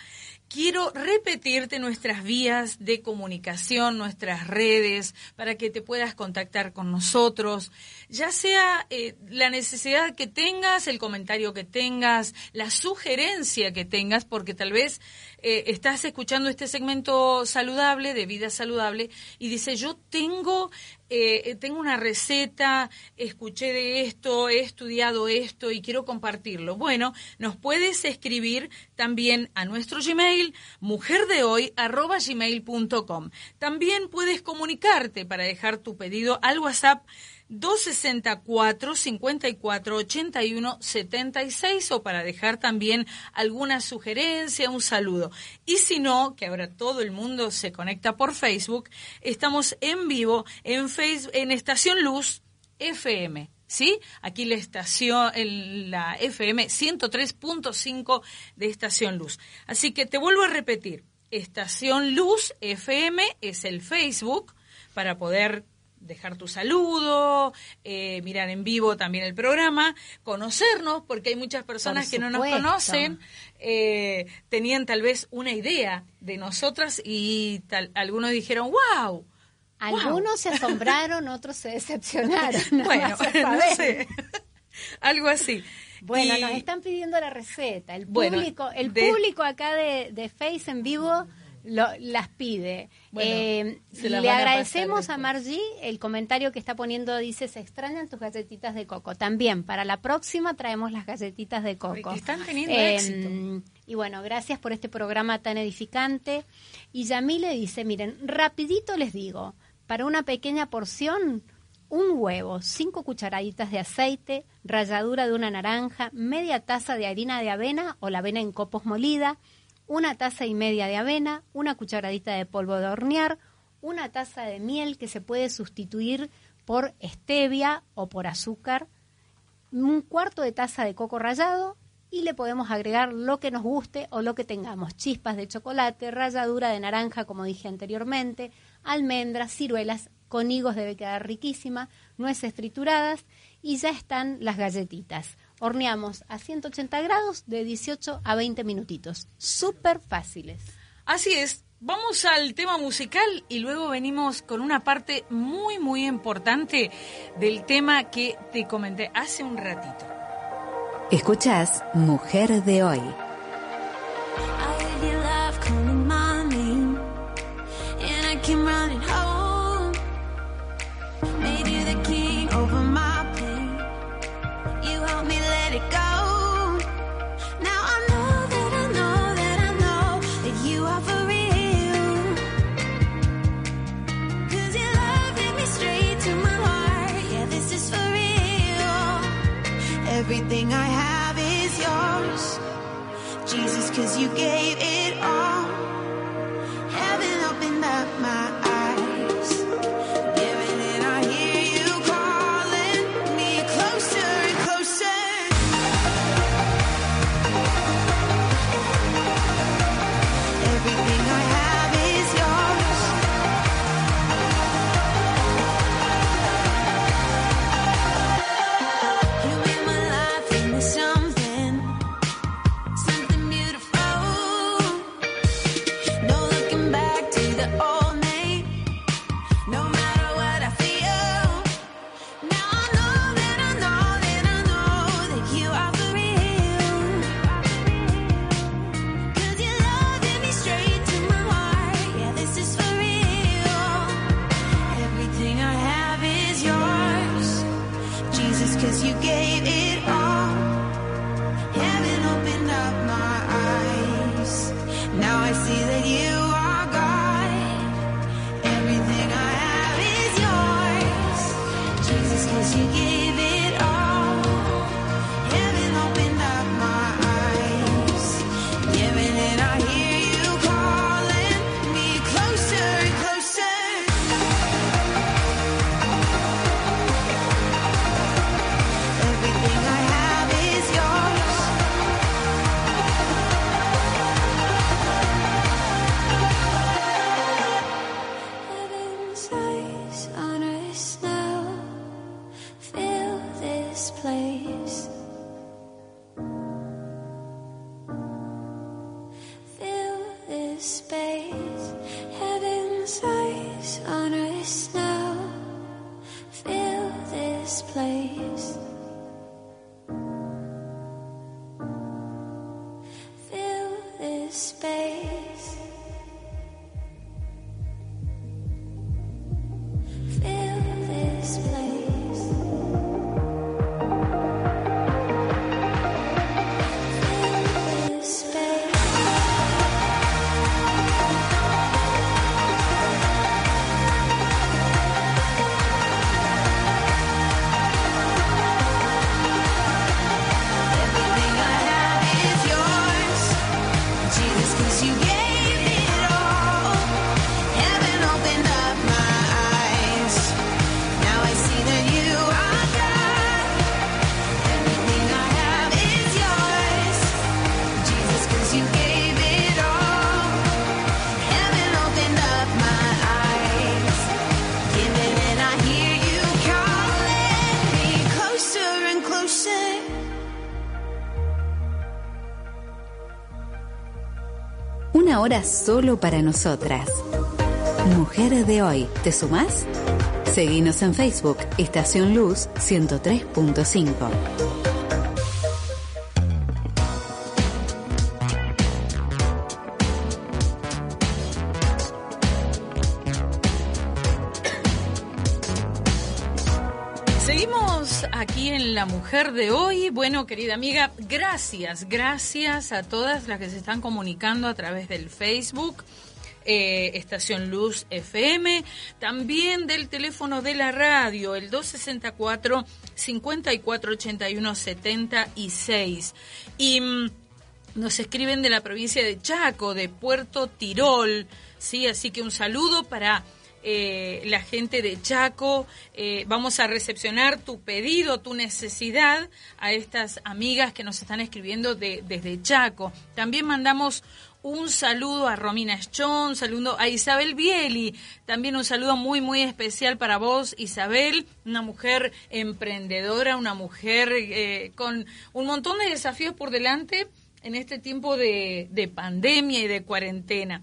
Speaker 1: quiero repetirte nuestras vías de comunicación, nuestras redes, para que te puedas contactar con nosotros, ya sea eh, la necesidad que tengas, el comentario que tengas, la sugerencia que tengas, porque tal vez eh, estás escuchando este segmento saludable, de vida saludable, y dice, yo tengo eh, tengo una receta, escuché de esto, he estudiado esto y quiero compartirlo. Bueno, nos puedes escribir también a nuestro Gmail, mujerdehoy.gmail.com. También puedes comunicarte para dejar tu pedido al WhatsApp 264 54 81 76 o para dejar también alguna sugerencia, un saludo. Y si no, que ahora todo el mundo se conecta por Facebook, estamos en vivo en Facebook, en Estación Luz FM. ¿Sí? Aquí la estación, la FM 103.5 de Estación Luz. Así que te vuelvo a repetir, Estación Luz FM es el Facebook para poder dejar tu saludo, eh, mirar en vivo también el programa, conocernos, porque hay muchas personas que no nos conocen, eh, tenían tal vez una idea de nosotras y tal, algunos dijeron, wow.
Speaker 2: Algunos se asombraron, otros se decepcionaron.
Speaker 1: bueno, no sé. Algo así.
Speaker 2: Bueno, nos están pidiendo la receta. El público, el público acá de, de Face en vivo lo, las pide. Eh, le agradecemos a, Margie el comentario que está poniendo, dice, se extrañan tus galletitas de coco. También, para la próxima traemos las galletitas de coco.
Speaker 1: están teniendo éxito.
Speaker 2: Em, y bueno, gracias por este programa tan edificante. Y Yamile dice, miren, rapidito les digo, para una pequeña porción, un huevo, cinco cucharaditas de aceite, ralladura de una naranja, media taza de harina de avena o la avena en copos molida, una taza y media de avena, una cucharadita de polvo de hornear, una taza de miel que se puede sustituir por stevia o por azúcar, un cuarto de taza de coco rallado y le podemos agregar lo que nos guste o lo que tengamos, chispas de chocolate, ralladura de naranja, como dije anteriormente, almendras, ciruelas, con higos debe quedar riquísima, nueces trituradas y ya están las galletitas. Horneamos a 180 grados de 18 a 20 minutitos. Súper fáciles.
Speaker 1: Así es. Vamos al tema musical y luego venimos con una parte muy, muy importante del tema que te comenté hace un ratito.
Speaker 5: Escuchás Mujer de hoy.
Speaker 6: Cause you gave it cause you gave it all.
Speaker 5: Solo para nosotras. Mujer de hoy, ¿te sumás? Seguinos en Facebook, Estación Luz 103.5.
Speaker 1: Seguimos aquí en La Mujer de hoy. Bueno, querida amiga, gracias, gracias a todas las que se están comunicando a través del Facebook. eh, Estación Luz FM, también del teléfono de la radio, el 264 5481 76. Y mm, nos escriben de la provincia de Chaco, de Puerto Tirol, ¿sí? Así que un saludo para eh, la gente de Chaco. Eh, vamos a recepcionar tu pedido, tu necesidad a estas amigas que nos están escribiendo de- desde Chaco. También mandamos un saludo a Romina Schon, un saludo a Isabel Bieli, también un saludo muy, muy especial para vos, Isabel, una mujer emprendedora, una mujer eh, con un montón de desafíos por delante en este tiempo de, de pandemia y de cuarentena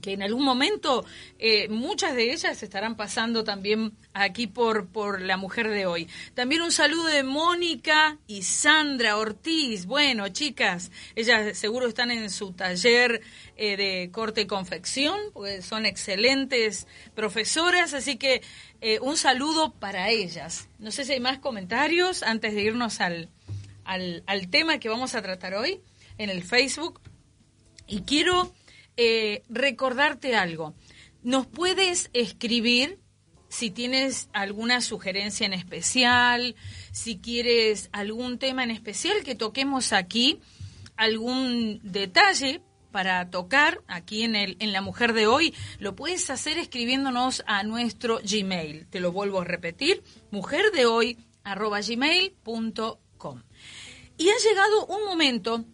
Speaker 1: que en algún momento eh, muchas de ellas estarán pasando también aquí por, por la mujer de hoy. También un saludo de Mónica y Sandra Ortiz. Bueno, chicas, ellas seguro están en su taller eh, de corte y confección, porque son excelentes profesoras, así que eh, un saludo para ellas. No sé si hay más comentarios antes de irnos al, al, al tema que vamos a tratar hoy en el Facebook. Y quiero eh, recordarte algo. Nos puedes escribir si tienes alguna sugerencia en especial, si quieres algún tema en especial que toquemos aquí, algún detalle para tocar aquí en, el, en La Mujer de Hoy, lo puedes hacer escribiéndonos a nuestro Gmail. Te lo vuelvo a repetir, mujerdehoy arroba gmail.com. Y ha llegado un momento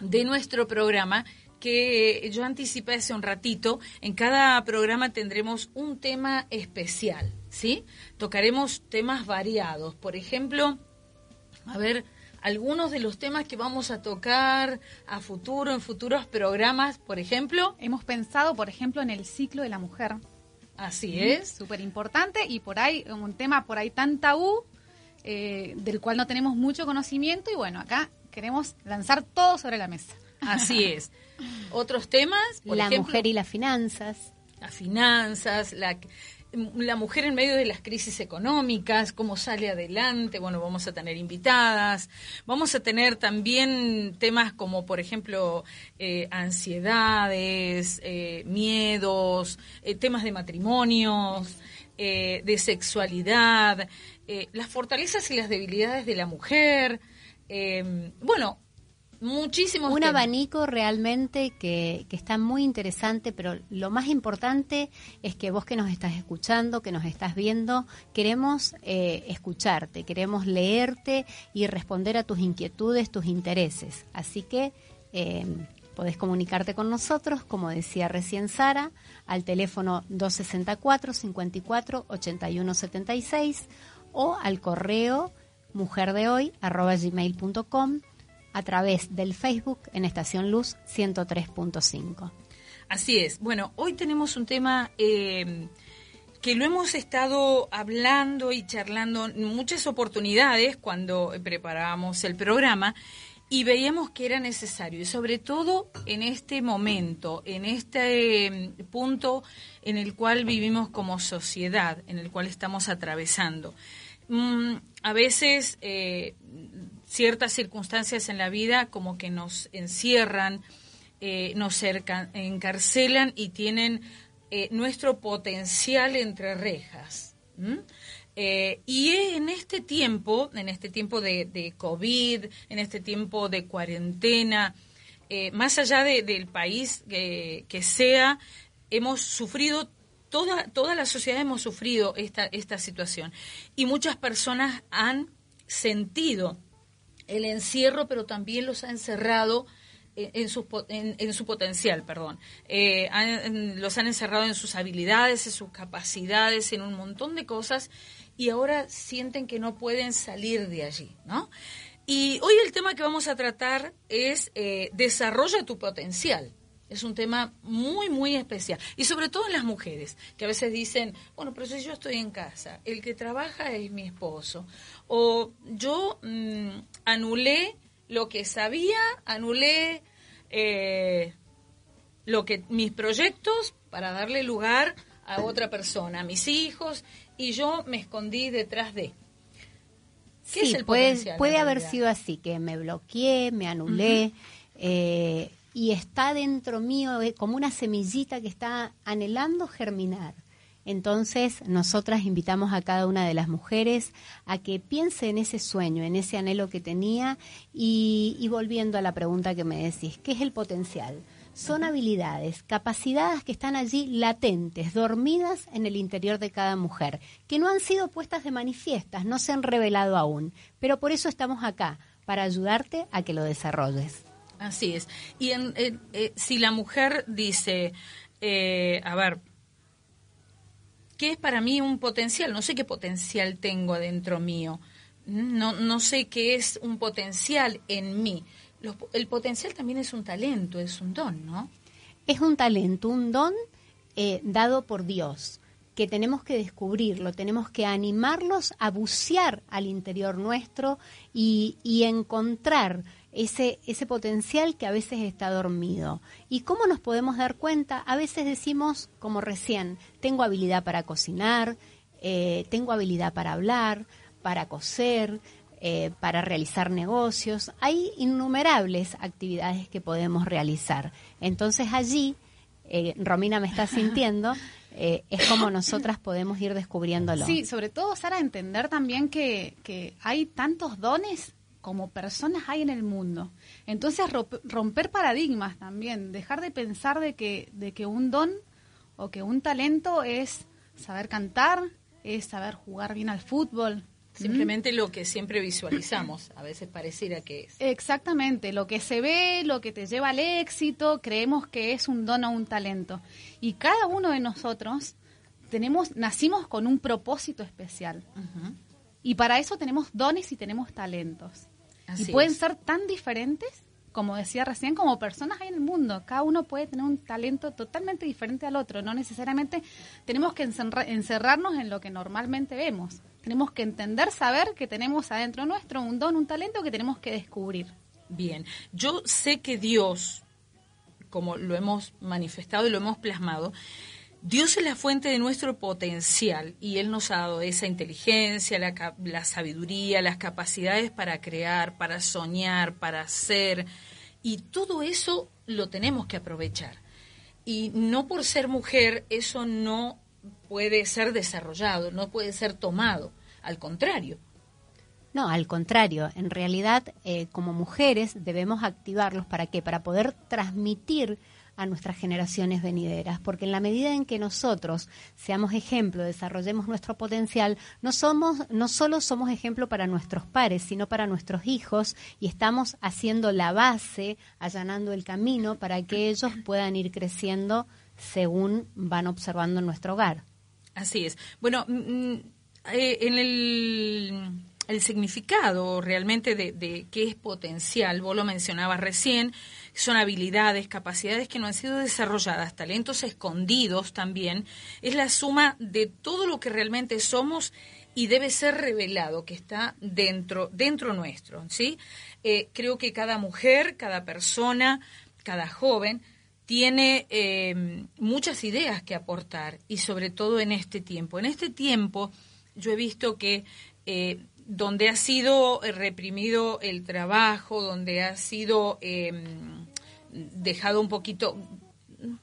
Speaker 1: de nuestro programa que yo anticipé hace un ratito. En cada programa tendremos un tema especial, ¿sí? Tocaremos temas variados. Por ejemplo, a ver, algunos de los temas que vamos a tocar a futuro, en futuros programas, por ejemplo.
Speaker 3: Hemos pensado, por ejemplo, en el ciclo de la mujer.
Speaker 1: Así es.
Speaker 3: Súper importante y por ahí, un tema por ahí tan tabú, eh, del cual no tenemos mucho conocimiento y bueno, acá queremos lanzar todo sobre la mesa.
Speaker 1: Así es. Otros temas, por
Speaker 2: la
Speaker 1: ejemplo,
Speaker 2: mujer y las finanzas.
Speaker 1: las finanzas, la, la mujer en medio de las crisis económicas, cómo sale adelante, bueno, vamos a tener invitadas, vamos a tener también temas como, por ejemplo, eh, ansiedades, eh, miedos, eh, temas de matrimonios, de sexualidad, las fortalezas y las debilidades de la mujer, bueno, muchísimos
Speaker 2: Un
Speaker 1: temas.
Speaker 2: abanico realmente que, que está muy interesante, pero lo más importante es que vos que nos estás escuchando, que nos estás viendo, queremos eh, escucharte, queremos leerte y responder a tus inquietudes, tus intereses. Así que eh, podés comunicarte con nosotros, como decía recién Sara, al teléfono 264 54 81 76 o al correo mujerdehoy@gmail.com a través del Facebook en Estación Luz 103.5.
Speaker 1: Así es. Bueno, hoy tenemos un tema eh, que lo hemos estado hablando y charlando en muchas oportunidades cuando preparábamos el programa y veíamos que era necesario, y sobre todo en este momento, en este eh, punto en el cual vivimos como sociedad, en el cual estamos atravesando. Mm, a veces eh, ciertas circunstancias en la vida como que nos encierran, eh, nos encarcelan y tienen eh, nuestro potencial entre rejas. Eh, y en este tiempo, en este tiempo de, COVID, en este tiempo de cuarentena, más allá de- del país que, que sea, hemos sufrido, toda, toda la sociedad hemos sufrido esta, esta situación. Y muchas personas han sentido el encierro, pero también los ha encerrado en, en su, en- en su potencial, perdón. Eh, los han encerrado en sus habilidades, en sus capacidades, en un montón de cosas, y ahora sienten que no pueden salir de allí, ¿no? Y hoy el tema que vamos a tratar es eh, desarrolla tu potencial. Es un tema muy, muy especial. Y sobre todo en las mujeres, que a veces dicen, bueno, pero si yo estoy en casa, el que trabaja es mi esposo. O yo mm, anulé lo que sabía, anulé eh, lo que mis proyectos para darle lugar a otra persona, a mis hijos, y yo me escondí detrás de. ¿Qué
Speaker 2: Sí,
Speaker 1: es el
Speaker 2: puede, puede haber sido así, que me bloqueé, me anulé, eh, y está dentro mío eh, como una semillita que está anhelando germinar. Entonces, nosotras invitamos a cada una de las mujeres a que piense en ese sueño, en ese anhelo que tenía y, y volviendo a la pregunta que me decís, ¿qué es el potencial? son habilidades, capacidades que están allí latentes, dormidas en el interior de cada mujer, que no han sido puestas de manifiestas, no se han revelado aún, pero por eso estamos acá, para ayudarte a que lo desarrolles.
Speaker 1: Así es. Y en, en- eh, si la mujer dice, eh, a ver, ¿qué es para mí un potencial? No sé qué potencial tengo adentro mío. No, no sé qué es un potencial en mí. El potencial también es un talento, es un don, ¿no?
Speaker 2: Es un talento, un don eh, dado por Dios, que tenemos que descubrirlo, tenemos que animarlos a bucear al interior nuestro y, y encontrar ese, ese potencial que a veces está dormido. ¿Y cómo nos podemos dar cuenta? A veces decimos, como recién, tengo habilidad para cocinar, eh, tengo habilidad para hablar, para coser, eh, para realizar negocios. Hay innumerables actividades que podemos realizar. Entonces allí, eh, Romina me está sintiendo, eh, es como nosotras podemos ir descubriéndolo.
Speaker 3: Sí, sobre todo, Sara, entender también que, que hay tantos dones como personas hay en el mundo. Entonces, romp- romper paradigmas también, dejar de pensar de que, de que un don o que un talento es saber cantar, es saber jugar bien al fútbol.
Speaker 1: Simplemente lo que siempre visualizamos, a veces pareciera que es.
Speaker 3: Exactamente, lo que se ve, lo que te lleva al éxito, creemos que es un don o un talento. Y cada uno de nosotros tenemos, nacimos con un propósito especial. Y para eso tenemos dones y tenemos talentos.
Speaker 1: Así
Speaker 3: y pueden
Speaker 1: es.
Speaker 3: ser tan diferentes, como decía recién, como personas hay en el mundo. Cada uno puede tener un talento totalmente diferente al otro. No necesariamente tenemos que encerra- encerrarnos en lo que normalmente vemos. Tenemos que entender, saber que tenemos adentro nuestro un don, un talento que tenemos que descubrir.
Speaker 1: Bien, yo sé que Dios, como lo hemos manifestado y lo hemos plasmado, Dios es la fuente de nuestro potencial y Él nos ha dado esa inteligencia, la, la sabiduría, las capacidades para crear, para soñar, para hacer. Y todo eso lo tenemos que aprovechar. Y no por ser mujer eso no puede ser desarrollado, no puede ser tomado. Al contrario,
Speaker 2: No, al contrario, en realidad eh, como mujeres debemos activarlos para qué? Para poder transmitir a nuestras generaciones venideras, porque en la medida en que nosotros seamos ejemplo, desarrollemos nuestro potencial, no somos no solo somos ejemplo para nuestros pares, sino para nuestros hijos y estamos haciendo la base, allanando el camino para que ellos puedan ir creciendo según van observando en nuestro hogar.
Speaker 1: Así es. Bueno, mm, mm, eh, en el, el significado realmente de, de qué es potencial, vos lo mencionabas recién, son habilidades, capacidades que no han sido desarrolladas, talentos escondidos también, es la suma de todo lo que realmente somos y debe ser revelado, que está dentro, dentro nuestro, ¿sí? Eh, creo que cada mujer, cada persona, cada joven tiene eh, muchas ideas que aportar y sobre todo en este tiempo. En este tiempo yo he visto que eh, donde ha sido reprimido el trabajo, donde ha sido eh, dejado un poquito,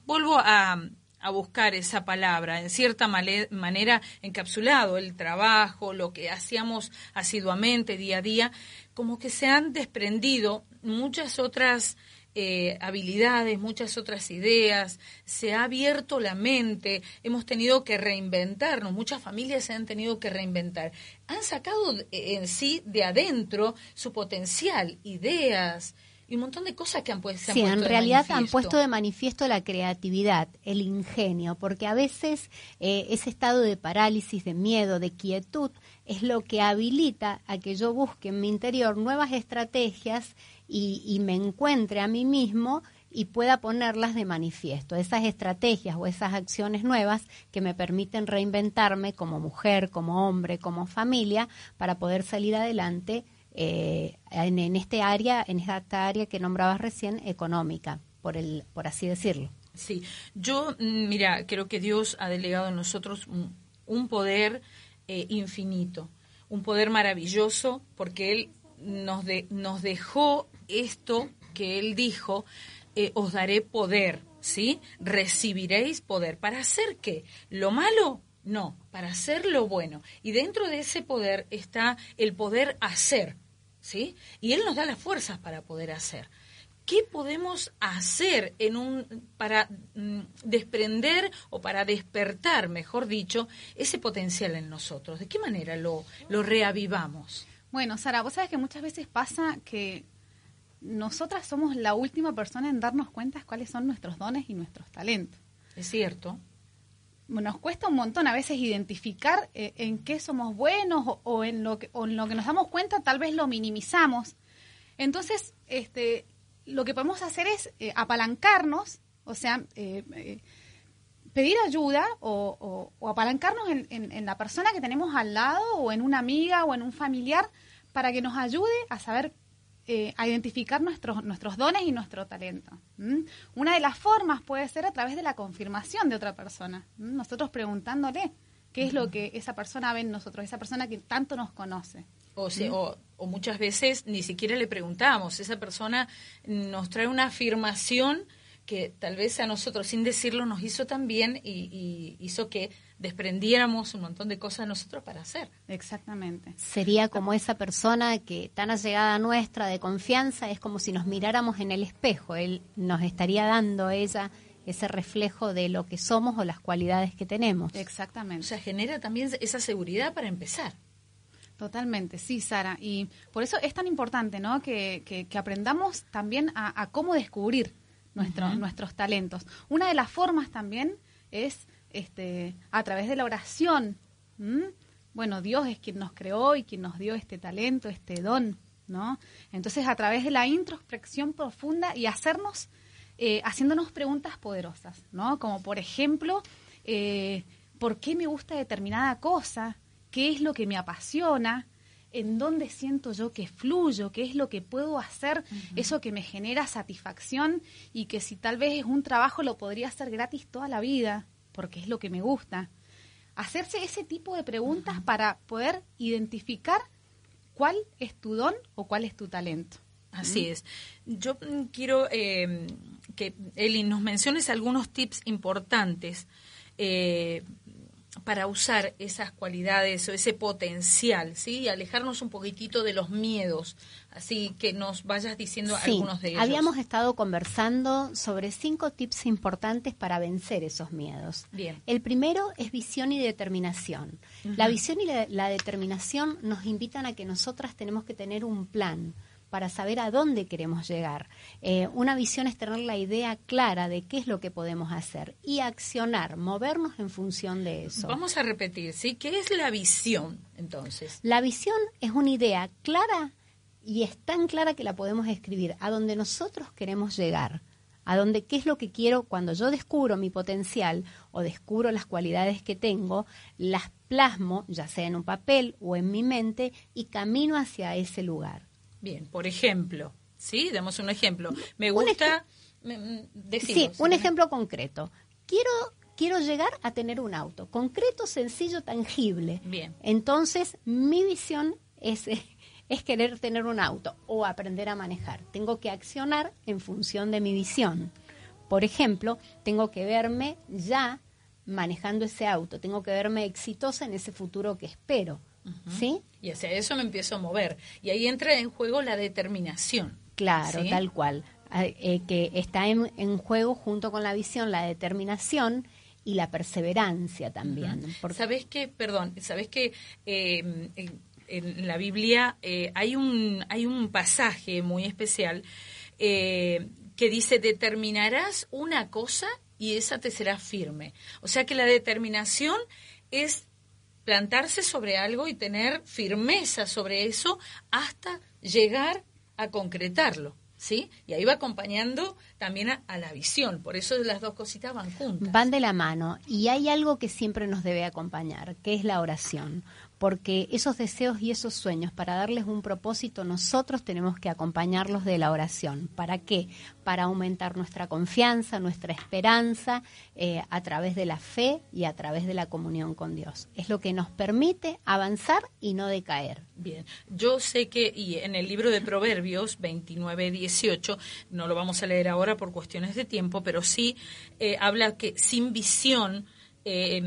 Speaker 1: vuelvo a, a buscar esa palabra, en cierta manera encapsulado el trabajo, lo que hacíamos asiduamente día a día, como que se han desprendido muchas otras eh, habilidades, muchas otras ideas, se ha abierto la mente, hemos tenido que reinventarnos, muchas familias se han tenido que reinventar, han sacado de- en sí de adentro su potencial, ideas y un montón de cosas que han, pues, se han
Speaker 2: Sí,
Speaker 1: puesto
Speaker 2: en
Speaker 1: de
Speaker 2: realidad han puesto de manifiesto la creatividad, el ingenio, porque a veces eh, ese estado de parálisis, de miedo, de quietud, es lo que habilita a que yo busque en mi interior nuevas estrategias y, y me encuentre a mí mismo y pueda ponerlas de manifiesto, esas estrategias o esas acciones nuevas que me permiten reinventarme como mujer, como hombre, como familia, para poder salir adelante eh, en, en este área, en esta área que nombrabas recién, económica, por el, por así decirlo.
Speaker 1: Sí, yo, mm, mira, creo que Dios ha delegado en nosotros un, poder eh, infinito, un poder maravilloso, porque Él nos, de- nos dejó esto que Él dijo, eh, os daré poder, ¿sí? Recibiréis poder. ¿Para hacer qué? ¿Lo malo? No, para hacer lo bueno. Y dentro de ese poder está el poder hacer, ¿sí? Y Él nos da las fuerzas para poder hacer. ¿qué podemos hacer en un para mm, desprender o para despertar, mejor dicho, ese potencial en nosotros? ¿De qué manera lo, lo reavivamos?
Speaker 3: Bueno, Sara, vos sabes que muchas veces pasa que nosotras somos la última persona en darnos cuenta cuáles son nuestros dones y nuestros talentos.
Speaker 1: Es cierto.
Speaker 3: Nos cuesta un montón a veces identificar eh, en qué somos buenos o, o en lo que, o en lo que nos damos cuenta, tal vez lo minimizamos. Entonces, este, lo que podemos hacer es eh, apalancarnos, o sea, eh, eh, pedir ayuda o, o- apalancarnos en, en- en la persona que tenemos al lado o en una amiga o en un familiar para que nos ayude a saber, eh, a identificar nuestros, nuestros dones y nuestro talento. Una de las formas puede ser a través de la confirmación de otra persona. Nosotros preguntándole qué es lo que esa persona ve en nosotros, esa persona que tanto nos conoce.
Speaker 1: O, se- o, o muchas veces ni siquiera le preguntamos. Esa persona nos trae una afirmación que tal vez a nosotros sin decirlo nos hizo tan bien y, y hizo que desprendiéramos un montón de cosas de nosotros para hacer.
Speaker 3: Exactamente.
Speaker 2: Sería como esa persona que tan allegada a nuestra de confianza, es como si nos miráramos en el espejo, él nos estaría dando a ella ese reflejo de lo que somos o las cualidades que tenemos.
Speaker 3: Exactamente.
Speaker 1: O sea, genera también esa seguridad para empezar.
Speaker 3: Totalmente, sí, Sara. Y por eso es tan importante, ¿no? Que, que- que aprendamos también a, a cómo descubrir nuestro- nuestros talentos. Una de las formas también es este, a través de la oración. Bueno, Dios es quien nos creó y quien nos dio este talento, este don, ¿no? Entonces, a través de la introspección profunda y hacernos, eh, haciéndonos preguntas poderosas, ¿no? Como por ejemplo, eh, ¿por qué me gusta determinada cosa? ¿Qué es lo que me apasiona? ¿En dónde siento yo que fluyo? ¿Qué es lo que puedo hacer? Eso que me genera satisfacción y que si tal vez es un trabajo lo podría hacer gratis toda la vida, porque es lo que me gusta. Hacerse ese tipo de preguntas para poder identificar cuál es tu don o cuál es tu talento.
Speaker 1: Así es. Yo mm, quiero eh, que, Eli, nos menciones algunos tips importantes eh, para usar esas cualidades o ese potencial, ¿sí? Y alejarnos un poquitito de los miedos. Así que nos vayas diciendo
Speaker 2: Sí,
Speaker 1: algunos de ellos.
Speaker 2: habíamos estado conversando sobre cinco tips importantes para vencer esos miedos.
Speaker 1: Bien.
Speaker 2: El primero es visión y determinación. La visión y la, la determinación nos invitan a que nosotras tenemos que tener un plan para saber a dónde queremos llegar. Eh, una visión es tener la idea clara de qué es lo que podemos hacer y accionar, movernos en función de eso.
Speaker 1: Vamos a repetir, ¿sí? ¿Qué es la visión, entonces?
Speaker 2: La visión es una idea clara y es tan clara que la podemos escribir a donde nosotros queremos llegar, a donde qué es lo que quiero cuando yo descubro mi potencial o descubro las cualidades que tengo, las plasmo, ya sea en un papel o en mi mente, y camino hacia ese lugar.
Speaker 1: Bien, por ejemplo, ¿sí? Demos un ejemplo. Me
Speaker 2: Un
Speaker 1: gusta... mm, decilo,
Speaker 2: sí, un ejemplo concreto. Quiero, quiero llegar a tener un auto, concreto, sencillo, tangible.
Speaker 1: Bien.
Speaker 2: Entonces, mi visión es, es querer tener un auto o aprender a manejar. Tengo que accionar en función de mi visión. Por ejemplo, tengo que verme ya manejando ese auto, tengo que verme exitosa en ese futuro que espero. ¿Sí?
Speaker 1: Y hacia eso me empiezo a mover. Y ahí entra en juego la determinación.
Speaker 2: Claro,
Speaker 1: ¿sí?
Speaker 2: tal cual. Ah, eh, que está en, en juego junto con la visión, la determinación y la perseverancia también. Porque-
Speaker 1: ¿Sabes qué? Perdón, ¿sabes qué? Eh, en, en la Biblia eh, hay, un, hay un pasaje muy especial eh, que dice, determinarás una cosa y esa te será firme. O sea que la determinación es plantarse sobre algo y tener firmeza sobre eso hasta llegar a concretarlo. ¿Sí? Y ahí va acompañando también a, a la visión, por eso las dos cositas van juntas.
Speaker 2: Van de la mano y hay algo que siempre nos debe acompañar, que es la oración, porque esos deseos y esos sueños, para darles un propósito, nosotros tenemos que acompañarlos de la oración. ¿Para qué? Para aumentar nuestra confianza, nuestra esperanza eh, a través de la fe y a través de la comunión con Dios. Es lo que nos permite avanzar y no decaer.
Speaker 1: Bien, yo sé que y en el libro de Proverbios 29, 18, no lo vamos a leer ahora por cuestiones de tiempo, pero sí eh, habla que sin visión eh,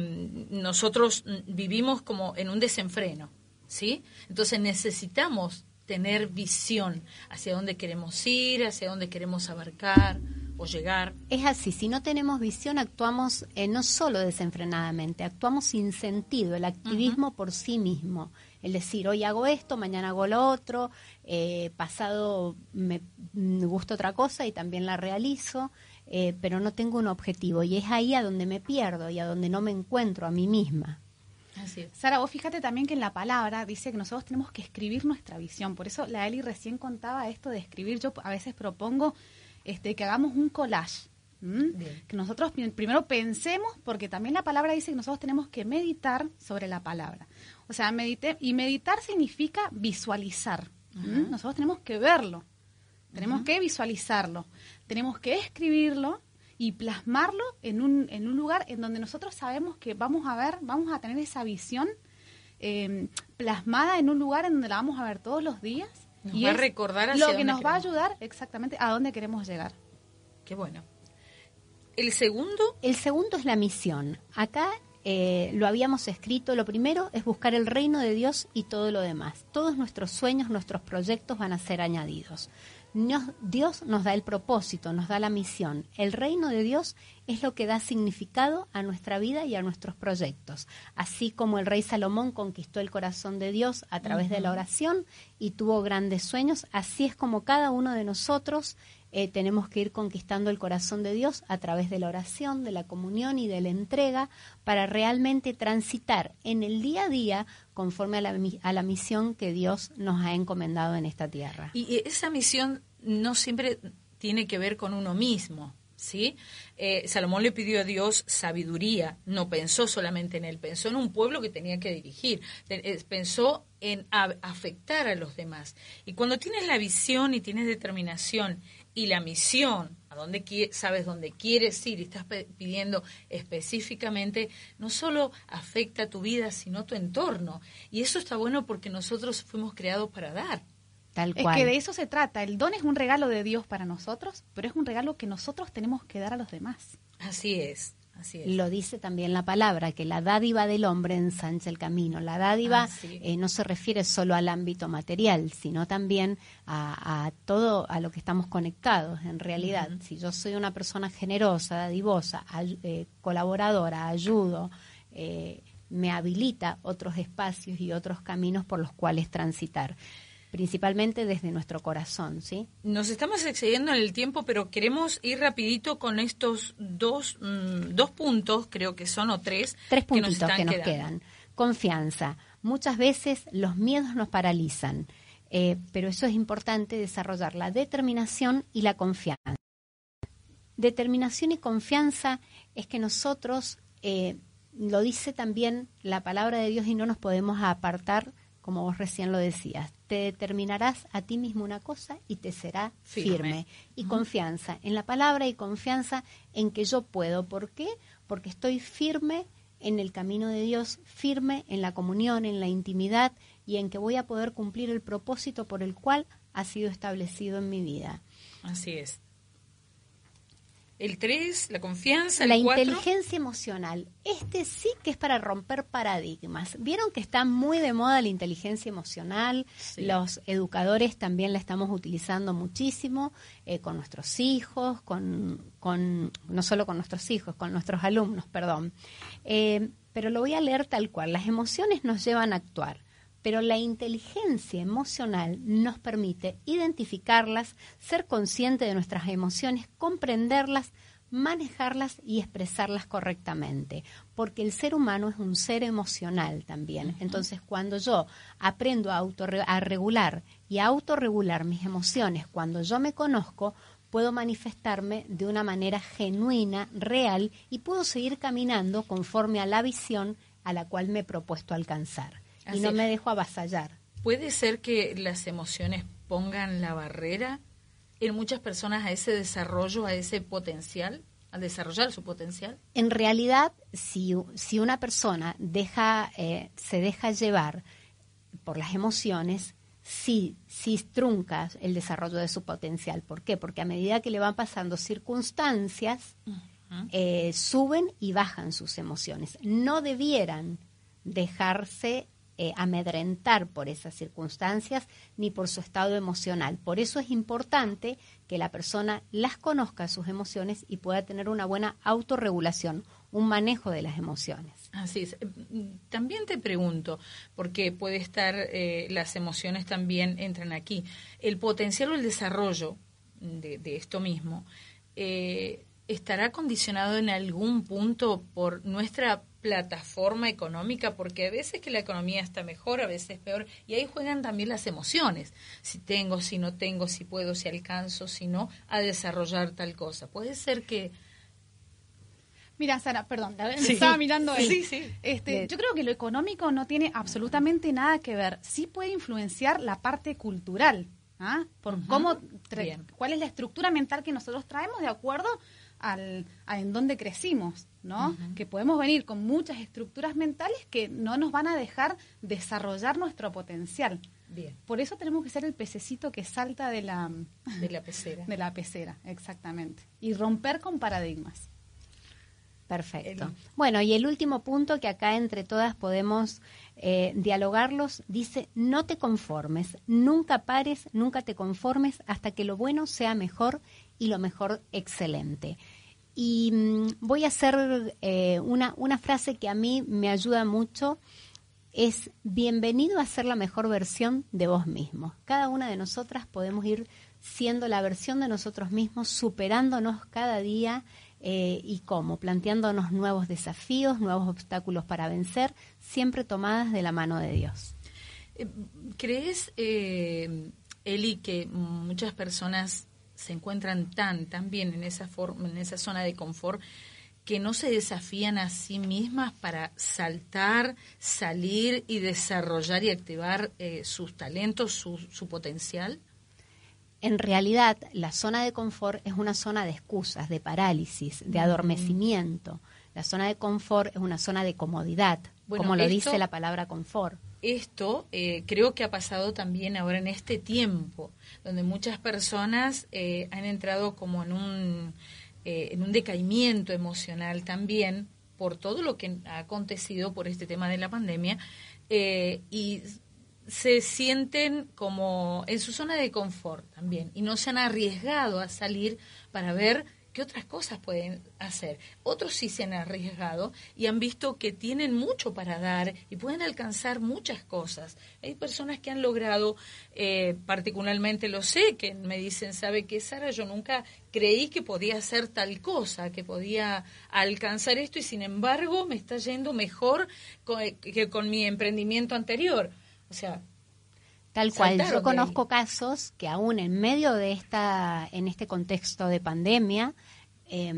Speaker 1: nosotros vivimos como en un desenfreno, ¿sí? Entonces necesitamos tener visión hacia dónde queremos ir, hacia dónde queremos abarcar o llegar.
Speaker 2: Es así, si no tenemos visión actuamos eh, no solo desenfrenadamente, actuamos sin sentido, el activismo por sí mismo. El decir, hoy hago esto, mañana hago lo otro, eh, pasado me, me gusta otra cosa y también la realizo, eh, pero no tengo un objetivo. Y es ahí a donde me pierdo y a donde no me encuentro a mí misma.
Speaker 1: Así es.
Speaker 3: Sara, vos fíjate también que en la palabra dice que nosotros tenemos que escribir nuestra visión. Por eso la Eli recién contaba esto de escribir. Yo a veces propongo este, que hagamos un collage. Que nosotros primero pensemos, porque también la palabra dice que nosotros tenemos que meditar sobre la palabra. O sea, medite, y meditar significa visualizar. Nosotros tenemos que verlo, tenemos que visualizarlo, tenemos que escribirlo y plasmarlo en un, en un lugar en donde nosotros sabemos que vamos a ver, vamos a tener esa visión eh, plasmada en un lugar en donde la vamos a ver todos los días.
Speaker 1: Nos va a recordar hacia
Speaker 3: lo que nos va a ayudar exactamente a dónde queremos llegar.
Speaker 1: Qué bueno. El segundo,
Speaker 2: El segundo es la misión. Acá eh, lo habíamos escrito, lo primero es buscar el reino de Dios y todo lo demás. Todos nuestros sueños, nuestros proyectos van a ser añadidos. Nos- Dios nos da el propósito, nos da la misión. El reino de Dios es lo que da significado a nuestra vida y a nuestros proyectos. Así como el rey Salomón conquistó el corazón de Dios a través de la oración y tuvo grandes sueños, así es como cada uno de nosotros eh, tenemos que ir conquistando el corazón de Dios a través de la oración, de la comunión y de la entrega para realmente transitar en el día a día conforme a la, a la misión que Dios nos ha encomendado en esta tierra.
Speaker 1: y esa misión no siempre tiene que ver con uno mismo, ¿sí? Eh, Salomón le pidió a Dios sabiduría, no pensó solamente en él, pensó en un pueblo que tenía que dirigir, eh, pensó en afectar a los demás. Y cuando tienes la visión y tienes determinación y la misión, a dónde sabes dónde quieres ir y estás pidiendo específicamente, no solo afecta tu vida, sino tu entorno. Y eso está bueno porque nosotros fuimos creados para dar.
Speaker 2: Tal
Speaker 3: Es
Speaker 2: cual.
Speaker 3: que de eso se trata. El don es un regalo de Dios para nosotros, pero es un regalo que nosotros tenemos que dar a los demás.
Speaker 1: Así es, así es.
Speaker 2: Lo dice también la palabra, que la dádiva del hombre ensancha el camino. La dádiva
Speaker 1: Ah, sí.
Speaker 2: eh, no se refiere solo al ámbito material, sino también a, a todo a lo que estamos conectados. En realidad, si yo soy una persona generosa, dadivosa, ay- eh, colaboradora, ayudo, eh, me habilita otros espacios y otros caminos por los cuales transitar, principalmente desde nuestro corazón, ¿sí?
Speaker 1: Nos estamos excediendo en el tiempo, pero queremos ir rapidito con estos dos, mm, dos puntos, creo que son, o tres,
Speaker 2: Tres
Speaker 1: que nos
Speaker 2: puntitos que nos quedan. Confianza. Muchas veces los miedos nos paralizan, eh, pero eso es importante desarrollar la determinación y la confianza. Determinación y confianza es que nosotros, eh, lo dice también la palabra de Dios y no nos podemos apartar, como vos recién lo decías. Te determinarás a ti mismo una cosa y te será
Speaker 1: Firme.
Speaker 2: firme. Y confianza en la palabra y confianza en que yo puedo. ¿Por qué? Porque estoy firme en el camino de Dios, firme en la comunión, en la intimidad y en que voy a poder cumplir el propósito por el cual ha sido establecido en mi vida.
Speaker 1: Así es. El tres, la confianza,
Speaker 2: La
Speaker 1: el cuatro.
Speaker 2: inteligencia emocional. Este sí que es para romper paradigmas. Vieron que está muy de moda la inteligencia emocional.
Speaker 1: Sí.
Speaker 2: Los educadores también la estamos utilizando muchísimo eh, con nuestros hijos, con, con- no solo con nuestros hijos, con nuestros alumnos, perdón. Eh, pero lo voy a leer tal cual. Las emociones nos llevan a actuar. Pero la inteligencia emocional nos permite identificarlas, ser consciente de nuestras emociones, comprenderlas, manejarlas y expresarlas correctamente, porque el ser humano es un ser emocional también. Entonces, cuando yo aprendo a, autorre- a regular y a autorregular mis emociones, cuando yo me conozco, puedo manifestarme de una manera genuina, real, y puedo seguir caminando conforme a la visión a la cual me he propuesto alcanzar.
Speaker 1: Así
Speaker 2: Y no me dejo avasallar.
Speaker 1: ¿Puede ser que las emociones pongan la barrera en muchas personas a ese desarrollo, a ese potencial, a desarrollar su potencial?
Speaker 2: En realidad, si, si una persona deja, eh, se deja llevar por las emociones, sí, sí trunca el desarrollo de su potencial. ¿Por qué? Porque a medida que le van pasando circunstancias, eh, suben y bajan sus emociones. No debieran dejarse eh, amedrentar por esas circunstancias ni por su estado emocional. Por eso es importante que la persona las conozca sus emociones y pueda tener una buena autorregulación, un manejo de las emociones.
Speaker 1: Así es. También te pregunto, porque puede estar, eh, las emociones también entran aquí, el potencial o el desarrollo de, esto mismo. Eh, estará condicionado en algún punto por nuestra plataforma económica, porque a veces que la economía está mejor, a veces peor, y ahí juegan también las emociones, si tengo, si no tengo, si puedo, si alcanzo, si no, a desarrollar tal cosa. Puede ser que...
Speaker 3: Mira, Sara, perdón, la estaba mirando él.
Speaker 1: Sí, sí.
Speaker 3: Este, yo creo que lo económico no tiene absolutamente nada que ver. Sí puede influenciar la parte cultural, ¿ah? Por cómo, cuál es la estructura mental que nosotros traemos de acuerdo al, a en dónde crecimos, ¿no? Que podemos venir con muchas estructuras mentales que no nos van a dejar desarrollar nuestro potencial.
Speaker 1: Bien,
Speaker 3: Por eso tenemos que ser el pececito que salta de la,
Speaker 1: de la pecera.
Speaker 3: de la pecera, exactamente. Y romper con paradigmas.
Speaker 2: Perfecto.
Speaker 1: El-
Speaker 2: Bueno, y el último punto que acá entre todas podemos eh, dialogarlos dice, no te conformes, nunca pares, nunca te conformes hasta que lo bueno sea mejor y lo mejor excelente. Y mm, voy a hacer eh, una, una frase que a mí me ayuda mucho, es bienvenido a ser la mejor versión de vos mismo. Cada una de nosotras podemos ir siendo la versión de nosotros mismos, superándonos cada día eh, y cómo, planteándonos nuevos desafíos, nuevos obstáculos para vencer, siempre tomadas de la mano de Dios.
Speaker 1: Eh, ¿Crees, Eli, que muchas personas se encuentran tan, tan bien en esa, forma, en esa zona de confort que no se desafían a sí mismas para saltar, salir y desarrollar y activar eh, sus talentos, su, su potencial?
Speaker 2: En realidad, la zona de confort es una zona de excusas, de parálisis, de adormecimiento. La zona de confort es una zona de comodidad,
Speaker 1: Bueno,
Speaker 2: como lo
Speaker 1: esto-
Speaker 2: dice la palabra confort.
Speaker 1: Esto eh, creo que ha pasado también ahora en este tiempo, donde muchas personas eh, han entrado como en un, eh, en un decaimiento emocional también por todo lo que ha acontecido por este tema de la pandemia eh, y se sienten como en su zona de confort también y no se han arriesgado a salir para ver qué otras cosas pueden hacer. Otros sí se han arriesgado y han visto que tienen mucho para dar y pueden alcanzar muchas cosas. Hay personas que han logrado, eh, particularmente lo sé, que me dicen, ¿sabe qué, Sara? Yo nunca creí que podía hacer tal cosa, que podía alcanzar esto y sin embargo me está yendo mejor co- que con mi emprendimiento anterior. O sea,
Speaker 2: Tal cual,
Speaker 1: Saltaron
Speaker 2: yo conozco casos que aún en medio de esta, en este contexto de pandemia, eh,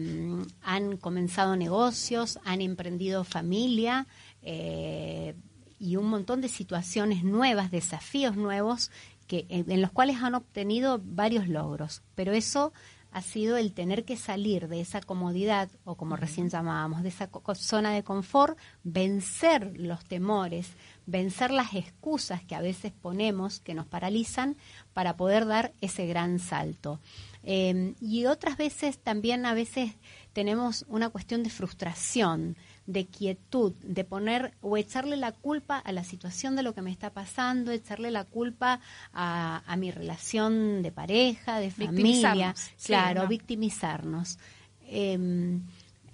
Speaker 2: han comenzado negocios, han emprendido familia eh, y un montón de situaciones nuevas, desafíos nuevos, que, en, en los cuales han obtenido varios logros. Pero eso ha sido el tener que salir de esa comodidad, o como recién llamábamos, de esa co- zona de confort, vencer los temores, vencer las excusas que a veces ponemos, que nos paralizan, para poder dar ese gran salto. Eh, y otras veces también a veces tenemos una cuestión de frustración, de quietud, de poner o echarle la culpa a la situación de lo que me está pasando, echarle la culpa a, a mi relación de pareja, de familia,
Speaker 3: sí,
Speaker 2: claro,
Speaker 3: ¿no?
Speaker 2: victimizarnos. Eh,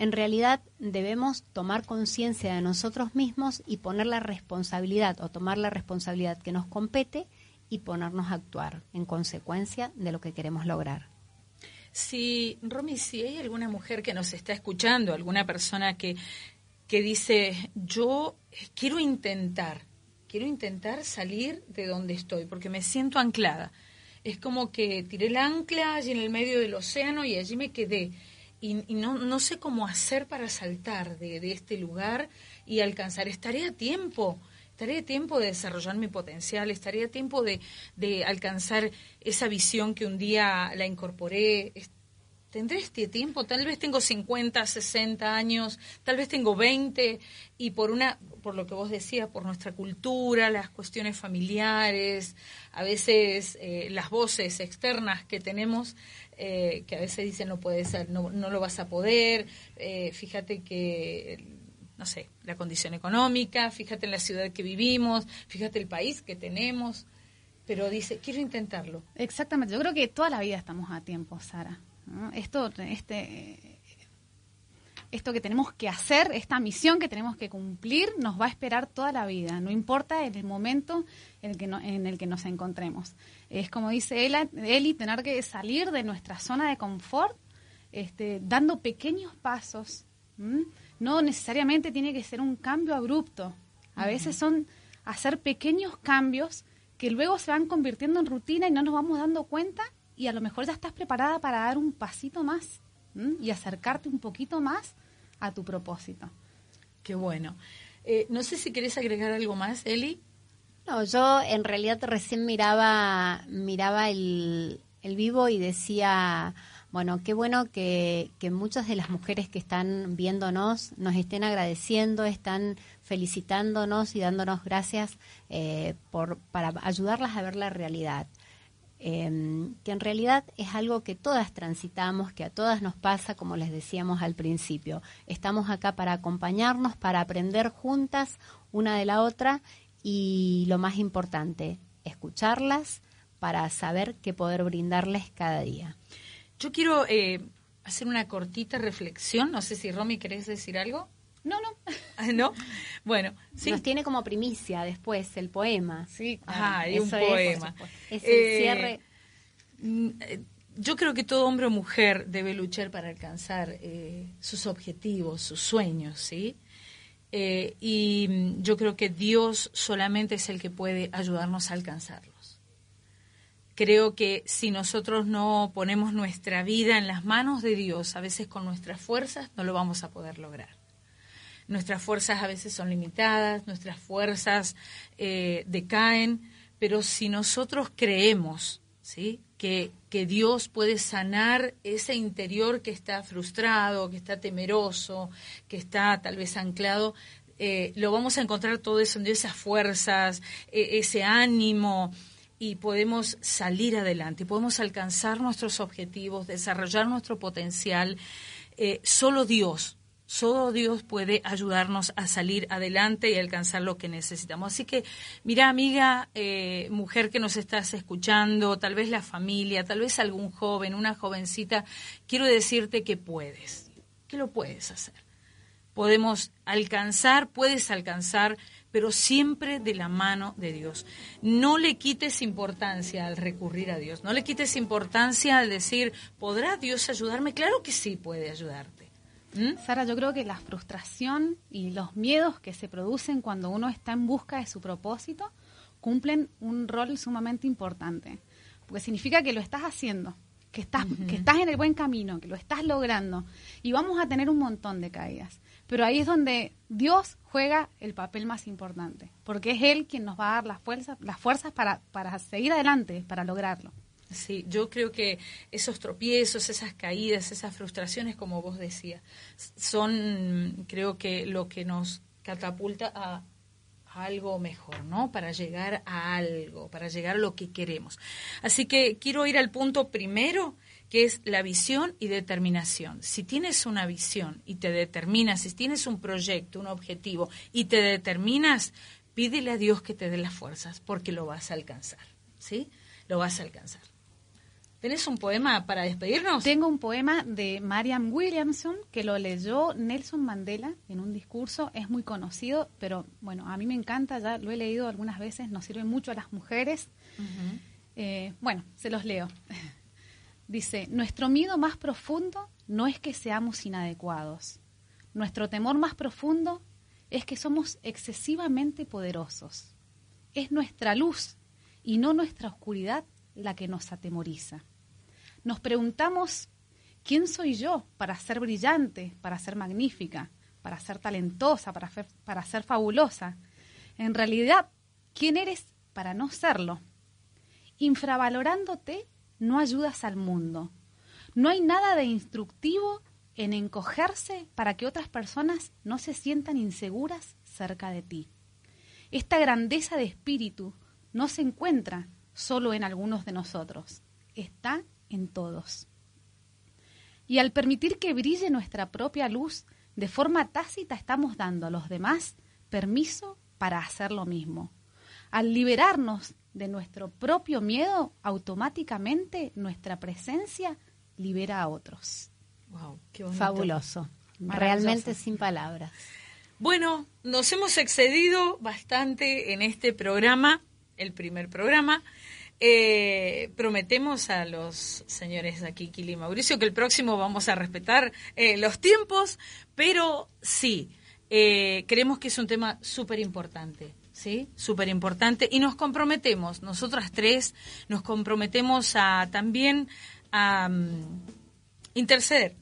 Speaker 2: en realidad debemos tomar conciencia de nosotros mismos y poner la responsabilidad o tomar la responsabilidad que nos compete y ponernos a actuar en consecuencia de lo que queremos lograr.
Speaker 1: Si, Romy, si hay alguna mujer que nos está escuchando, alguna persona que, que dice, yo quiero intentar, quiero intentar salir de donde estoy, porque me siento anclada. Es como que tiré el ancla allí en el medio del océano y allí me quedé. Y, no, no sé cómo hacer para saltar de, de este lugar y alcanzar. Estaré a tiempo, estaré a tiempo de desarrollar mi potencial, estaré a tiempo de, de alcanzar esa visión que un día la incorporé. Tendré este tiempo, tal vez tengo 50, 60 años, tal vez tengo 20 y por una por lo que vos decías, por nuestra cultura, las cuestiones familiares, a veces eh, las voces externas que tenemos eh, que a veces dicen no puede ser, no, no lo vas a poder, eh, fíjate que no sé, la condición económica, fíjate en la ciudad que vivimos, fíjate el país que tenemos, pero dice, quiero intentarlo.
Speaker 3: Exactamente, yo creo que toda la vida estamos a tiempo, Sara. ¿No? Esto, este, esto que tenemos que hacer, esta misión que tenemos que cumplir, nos va a esperar toda la vida, no importa en el momento en el que, no- en el que nos encontremos. Es como dice Eli, tener que salir de nuestra zona de confort, este, dando pequeños pasos. No necesariamente tiene que ser un cambio abrupto. A veces son hacer pequeños cambios que luego se van convirtiendo en rutina y no nos vamos dando cuenta y a lo mejor ya estás preparada para dar un pasito más ¿m? y acercarte un poquito más a tu propósito.
Speaker 1: Qué bueno. Eh, no sé si querés agregar algo más, Eli.
Speaker 2: No, yo en realidad recién miraba, miraba el, el vivo y decía, bueno, qué bueno que, que muchas de las mujeres que están viéndonos nos estén agradeciendo, están felicitándonos y dándonos gracias eh, por, para ayudarlas a ver la realidad. Eh, que en realidad es algo que todas transitamos, que a todas nos pasa, como les decíamos al principio. Estamos acá para acompañarnos, para aprender juntas una de la otra y lo más importante, escucharlas para saber qué poder brindarles cada día.
Speaker 1: Yo quiero eh, hacer una cortita reflexión. No sé si Romy querés decir algo.
Speaker 3: No, no.
Speaker 1: Ah, ¿No? Bueno, sí.
Speaker 2: Nos tiene como primicia después el poema.
Speaker 3: Sí,
Speaker 1: Ah, hay un
Speaker 2: es,
Speaker 1: poema.
Speaker 2: Es el
Speaker 1: Eh,
Speaker 2: cierre.
Speaker 1: Mm, eh, Yo creo que todo hombre o mujer debe luchar para alcanzar eh, sus objetivos, sus sueños, ¿sí? Eh, y mm, yo creo que Dios solamente es el que puede ayudarnos a alcanzarlos. Creo que si nosotros no ponemos nuestra vida en las manos de Dios, a veces con nuestras fuerzas, no lo vamos a poder lograr. Nuestras fuerzas a veces son limitadas, nuestras fuerzas eh, decaen, pero si nosotros creemos ¿sí? que, que Dios puede sanar ese interior que está frustrado, que está temeroso, que está tal vez anclado, eh, lo vamos a encontrar todo eso en esas fuerzas, eh, ese ánimo, y podemos salir adelante, podemos alcanzar nuestros objetivos, desarrollar nuestro potencial. Eh, solo Dios, solo Dios puede ayudarnos a salir adelante y alcanzar lo que necesitamos. Así que, mira, amiga, eh, mujer que nos estás escuchando, tal vez la familia, tal vez algún joven, una jovencita, quiero decirte que puedes, que lo puedes hacer. Podemos alcanzar, puedes alcanzar, pero siempre de la mano de Dios. No le quites importancia al recurrir a Dios, no le quites importancia al decir, ¿podrá Dios ayudarme? Claro que sí puede ayudarte. ¿Mm?
Speaker 3: Sara, yo creo que la frustración y los miedos que se producen cuando uno está en busca de su propósito cumplen un rol sumamente importante, porque significa que lo estás haciendo, que estás, que estás en el buen camino, que lo estás logrando, y vamos a tener un montón de caídas. Pero ahí es donde Dios juega el papel más importante, porque es Él quien nos va a dar las fuerzas, las fuerzas para, para seguir adelante, para lograrlo.
Speaker 1: Sí, yo creo que esos tropiezos, esas caídas, esas frustraciones, como vos decías, son, creo que lo que nos catapulta a, algo mejor, ¿no? Para llegar a algo, para llegar a lo que queremos. Así que quiero ir al punto primero, que es la visión y determinación. Si tienes una visión y te determinas, si tienes un proyecto, un objetivo y te determinas, pídele a Dios que te dé las fuerzas, porque lo vas a alcanzar, ¿sí? Lo vas a alcanzar. ¿Tenés un poema para despedirnos?
Speaker 3: Tengo un poema de Mariam Williamson que lo leyó Nelson Mandela en un discurso. Es muy conocido, pero bueno, a mí me encanta, ya lo he leído algunas veces, nos sirve mucho a las mujeres. Eh, bueno, se los leo. Dice, nuestro miedo más profundo no es que seamos inadecuados. Nuestro temor más profundo es que somos excesivamente poderosos. Es nuestra luz y no nuestra oscuridad la que nos atemoriza. Nos preguntamos, ¿quién soy yo para ser brillante, para ser magnífica, para ser talentosa, para, para ser fabulosa? En realidad, ¿quién eres para no serlo? Infravalorándote, no ayudas al mundo. No hay nada de instructivo en encogerse para que otras personas no se sientan inseguras cerca de ti. Esta grandeza de espíritu no se encuentra solo en algunos de nosotros, está en todos. Y al permitir que brille nuestra propia luz, de forma tácita estamos dando a los demás permiso para hacer lo mismo. Al liberarnos de nuestro propio miedo, automáticamente nuestra presencia libera a otros.
Speaker 1: Wow, qué bonito.
Speaker 2: Fabuloso. Realmente sin palabras.
Speaker 1: Bueno, nos hemos excedido bastante en este programa, el primer programa. Eh, prometemos a los señores aquí, Kili y Mauricio, que el próximo vamos a respetar eh, los tiempos, pero sí, eh, creemos que es un tema súper importante. ¿Sí? Súper importante. Y nos comprometemos, nosotras tres, nos comprometemos a también a mm, interceder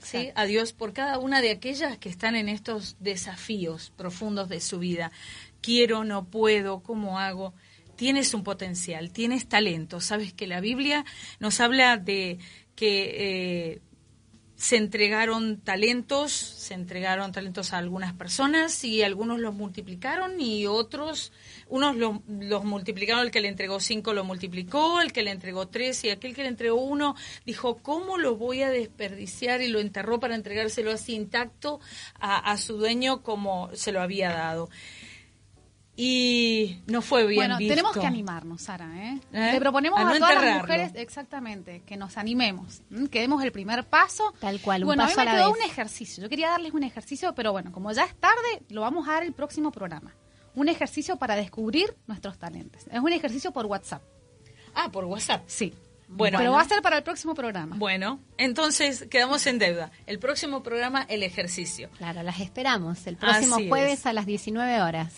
Speaker 1: ¿sí? a Dios por cada una de aquellas que están en estos desafíos profundos de su vida. Quiero, no puedo, ¿cómo hago? Tienes un potencial, tienes talento. Sabes que la Biblia nos habla de que eh, se entregaron talentos, se entregaron talentos a algunas personas y algunos los multiplicaron y otros, unos lo- los multiplicaron, el que le entregó cinco lo multiplicó, el que le entregó tres y aquel que le entregó uno dijo, ¿cómo lo voy a desperdiciar? Y lo enterró para entregárselo así intacto a su dueño como se lo había dado. Y no fue bien
Speaker 3: bueno,
Speaker 1: visto.
Speaker 3: tenemos que animarnos, Sara. ¿eh?
Speaker 1: ¿Eh?
Speaker 3: Le proponemos
Speaker 1: A
Speaker 3: todas las mujeres, exactamente, que nos animemos, ¿m? que demos el primer paso.
Speaker 2: Tal cual, un
Speaker 3: bueno,
Speaker 2: paso
Speaker 3: a
Speaker 2: a
Speaker 3: mí me
Speaker 2: la
Speaker 3: quedó
Speaker 2: vez.
Speaker 3: un ejercicio. Yo quería darles un ejercicio, pero bueno, como ya es tarde, lo vamos a dar el próximo programa. Un ejercicio para descubrir nuestros talentos. Es un ejercicio por WhatsApp.
Speaker 1: Ah, por WhatsApp.
Speaker 3: Sí.
Speaker 1: Bueno,
Speaker 3: pero va a ser para el próximo programa.
Speaker 1: Bueno, entonces quedamos en deuda. El próximo programa, el ejercicio.
Speaker 2: Claro, las esperamos el próximo
Speaker 1: Así
Speaker 2: jueves
Speaker 1: es.
Speaker 2: a las 19 horas.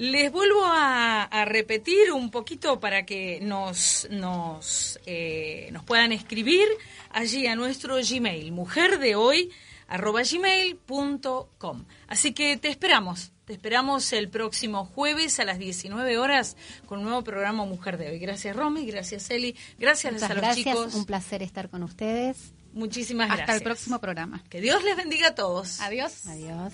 Speaker 1: Les vuelvo a, a repetir un poquito para que nos, nos, eh, nos puedan escribir allí a nuestro Gmail, mujer de hoy arroba gmail.com. Así que te esperamos, te esperamos el próximo jueves a las 19 horas con un nuevo programa Mujer de hoy. Gracias Romy, gracias Eli, gracias
Speaker 2: Muchas
Speaker 1: a los
Speaker 2: gracias,
Speaker 1: chicos.
Speaker 2: un placer estar con ustedes.
Speaker 1: Muchísimas
Speaker 3: Hasta
Speaker 1: gracias.
Speaker 3: el próximo programa.
Speaker 1: Que Dios les bendiga a todos.
Speaker 3: Adiós.
Speaker 2: Adiós.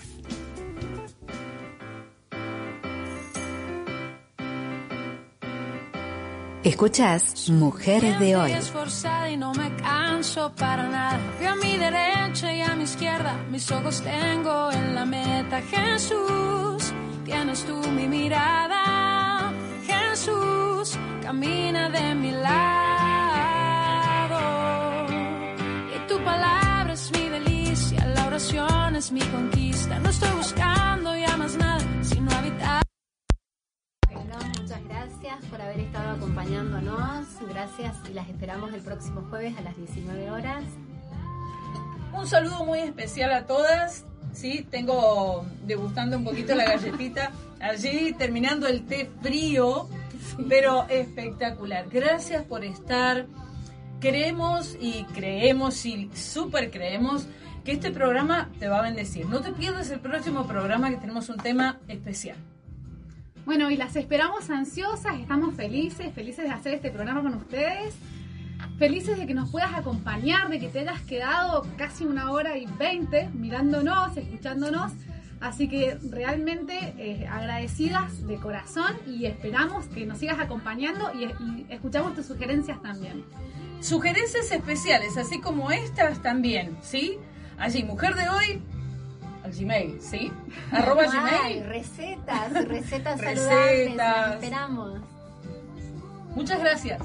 Speaker 5: Escuchás Mujer de hoy.
Speaker 4: Esforzada y no me canso para nada. Veo a mi derecha y a mi izquierda, mis ojos tengo en la meta. Jesús, tienes tú mi mirada. Jesús, camina de mi lado. Y tu palabra es mi delicia, la oración es mi conquista. No estoy buscando ya más nada, sino habitar.
Speaker 2: Muchas gracias por haber estado acompañándonos. Gracias y las esperamos el próximo jueves a las 19 horas.
Speaker 1: Un saludo muy especial a todas. Sí, tengo degustando un poquito la galletita allí, terminando el té frío, pero espectacular. Gracias por estar. Creemos y creemos y súper creemos que este programa te va a bendecir. No te pierdas el próximo programa que tenemos un tema especial.
Speaker 3: Bueno, y las esperamos ansiosas, estamos felices, felices de hacer este programa con ustedes, felices de que nos puedas acompañar, de que te hayas quedado casi una hora y veinte mirándonos, escuchándonos. Así que realmente eh, agradecidas de corazón y esperamos que nos sigas acompañando y, y escuchamos tus sugerencias también.
Speaker 1: Sugerencias especiales, así como estas también, ¿sí? Allí, mujer de hoy, al Gmail, ¿sí? Arroba
Speaker 2: Ay,
Speaker 1: Gmail.
Speaker 2: recetas, recetas
Speaker 1: Recetas.
Speaker 2: saludables. las esperamos.
Speaker 1: Muchas gracias.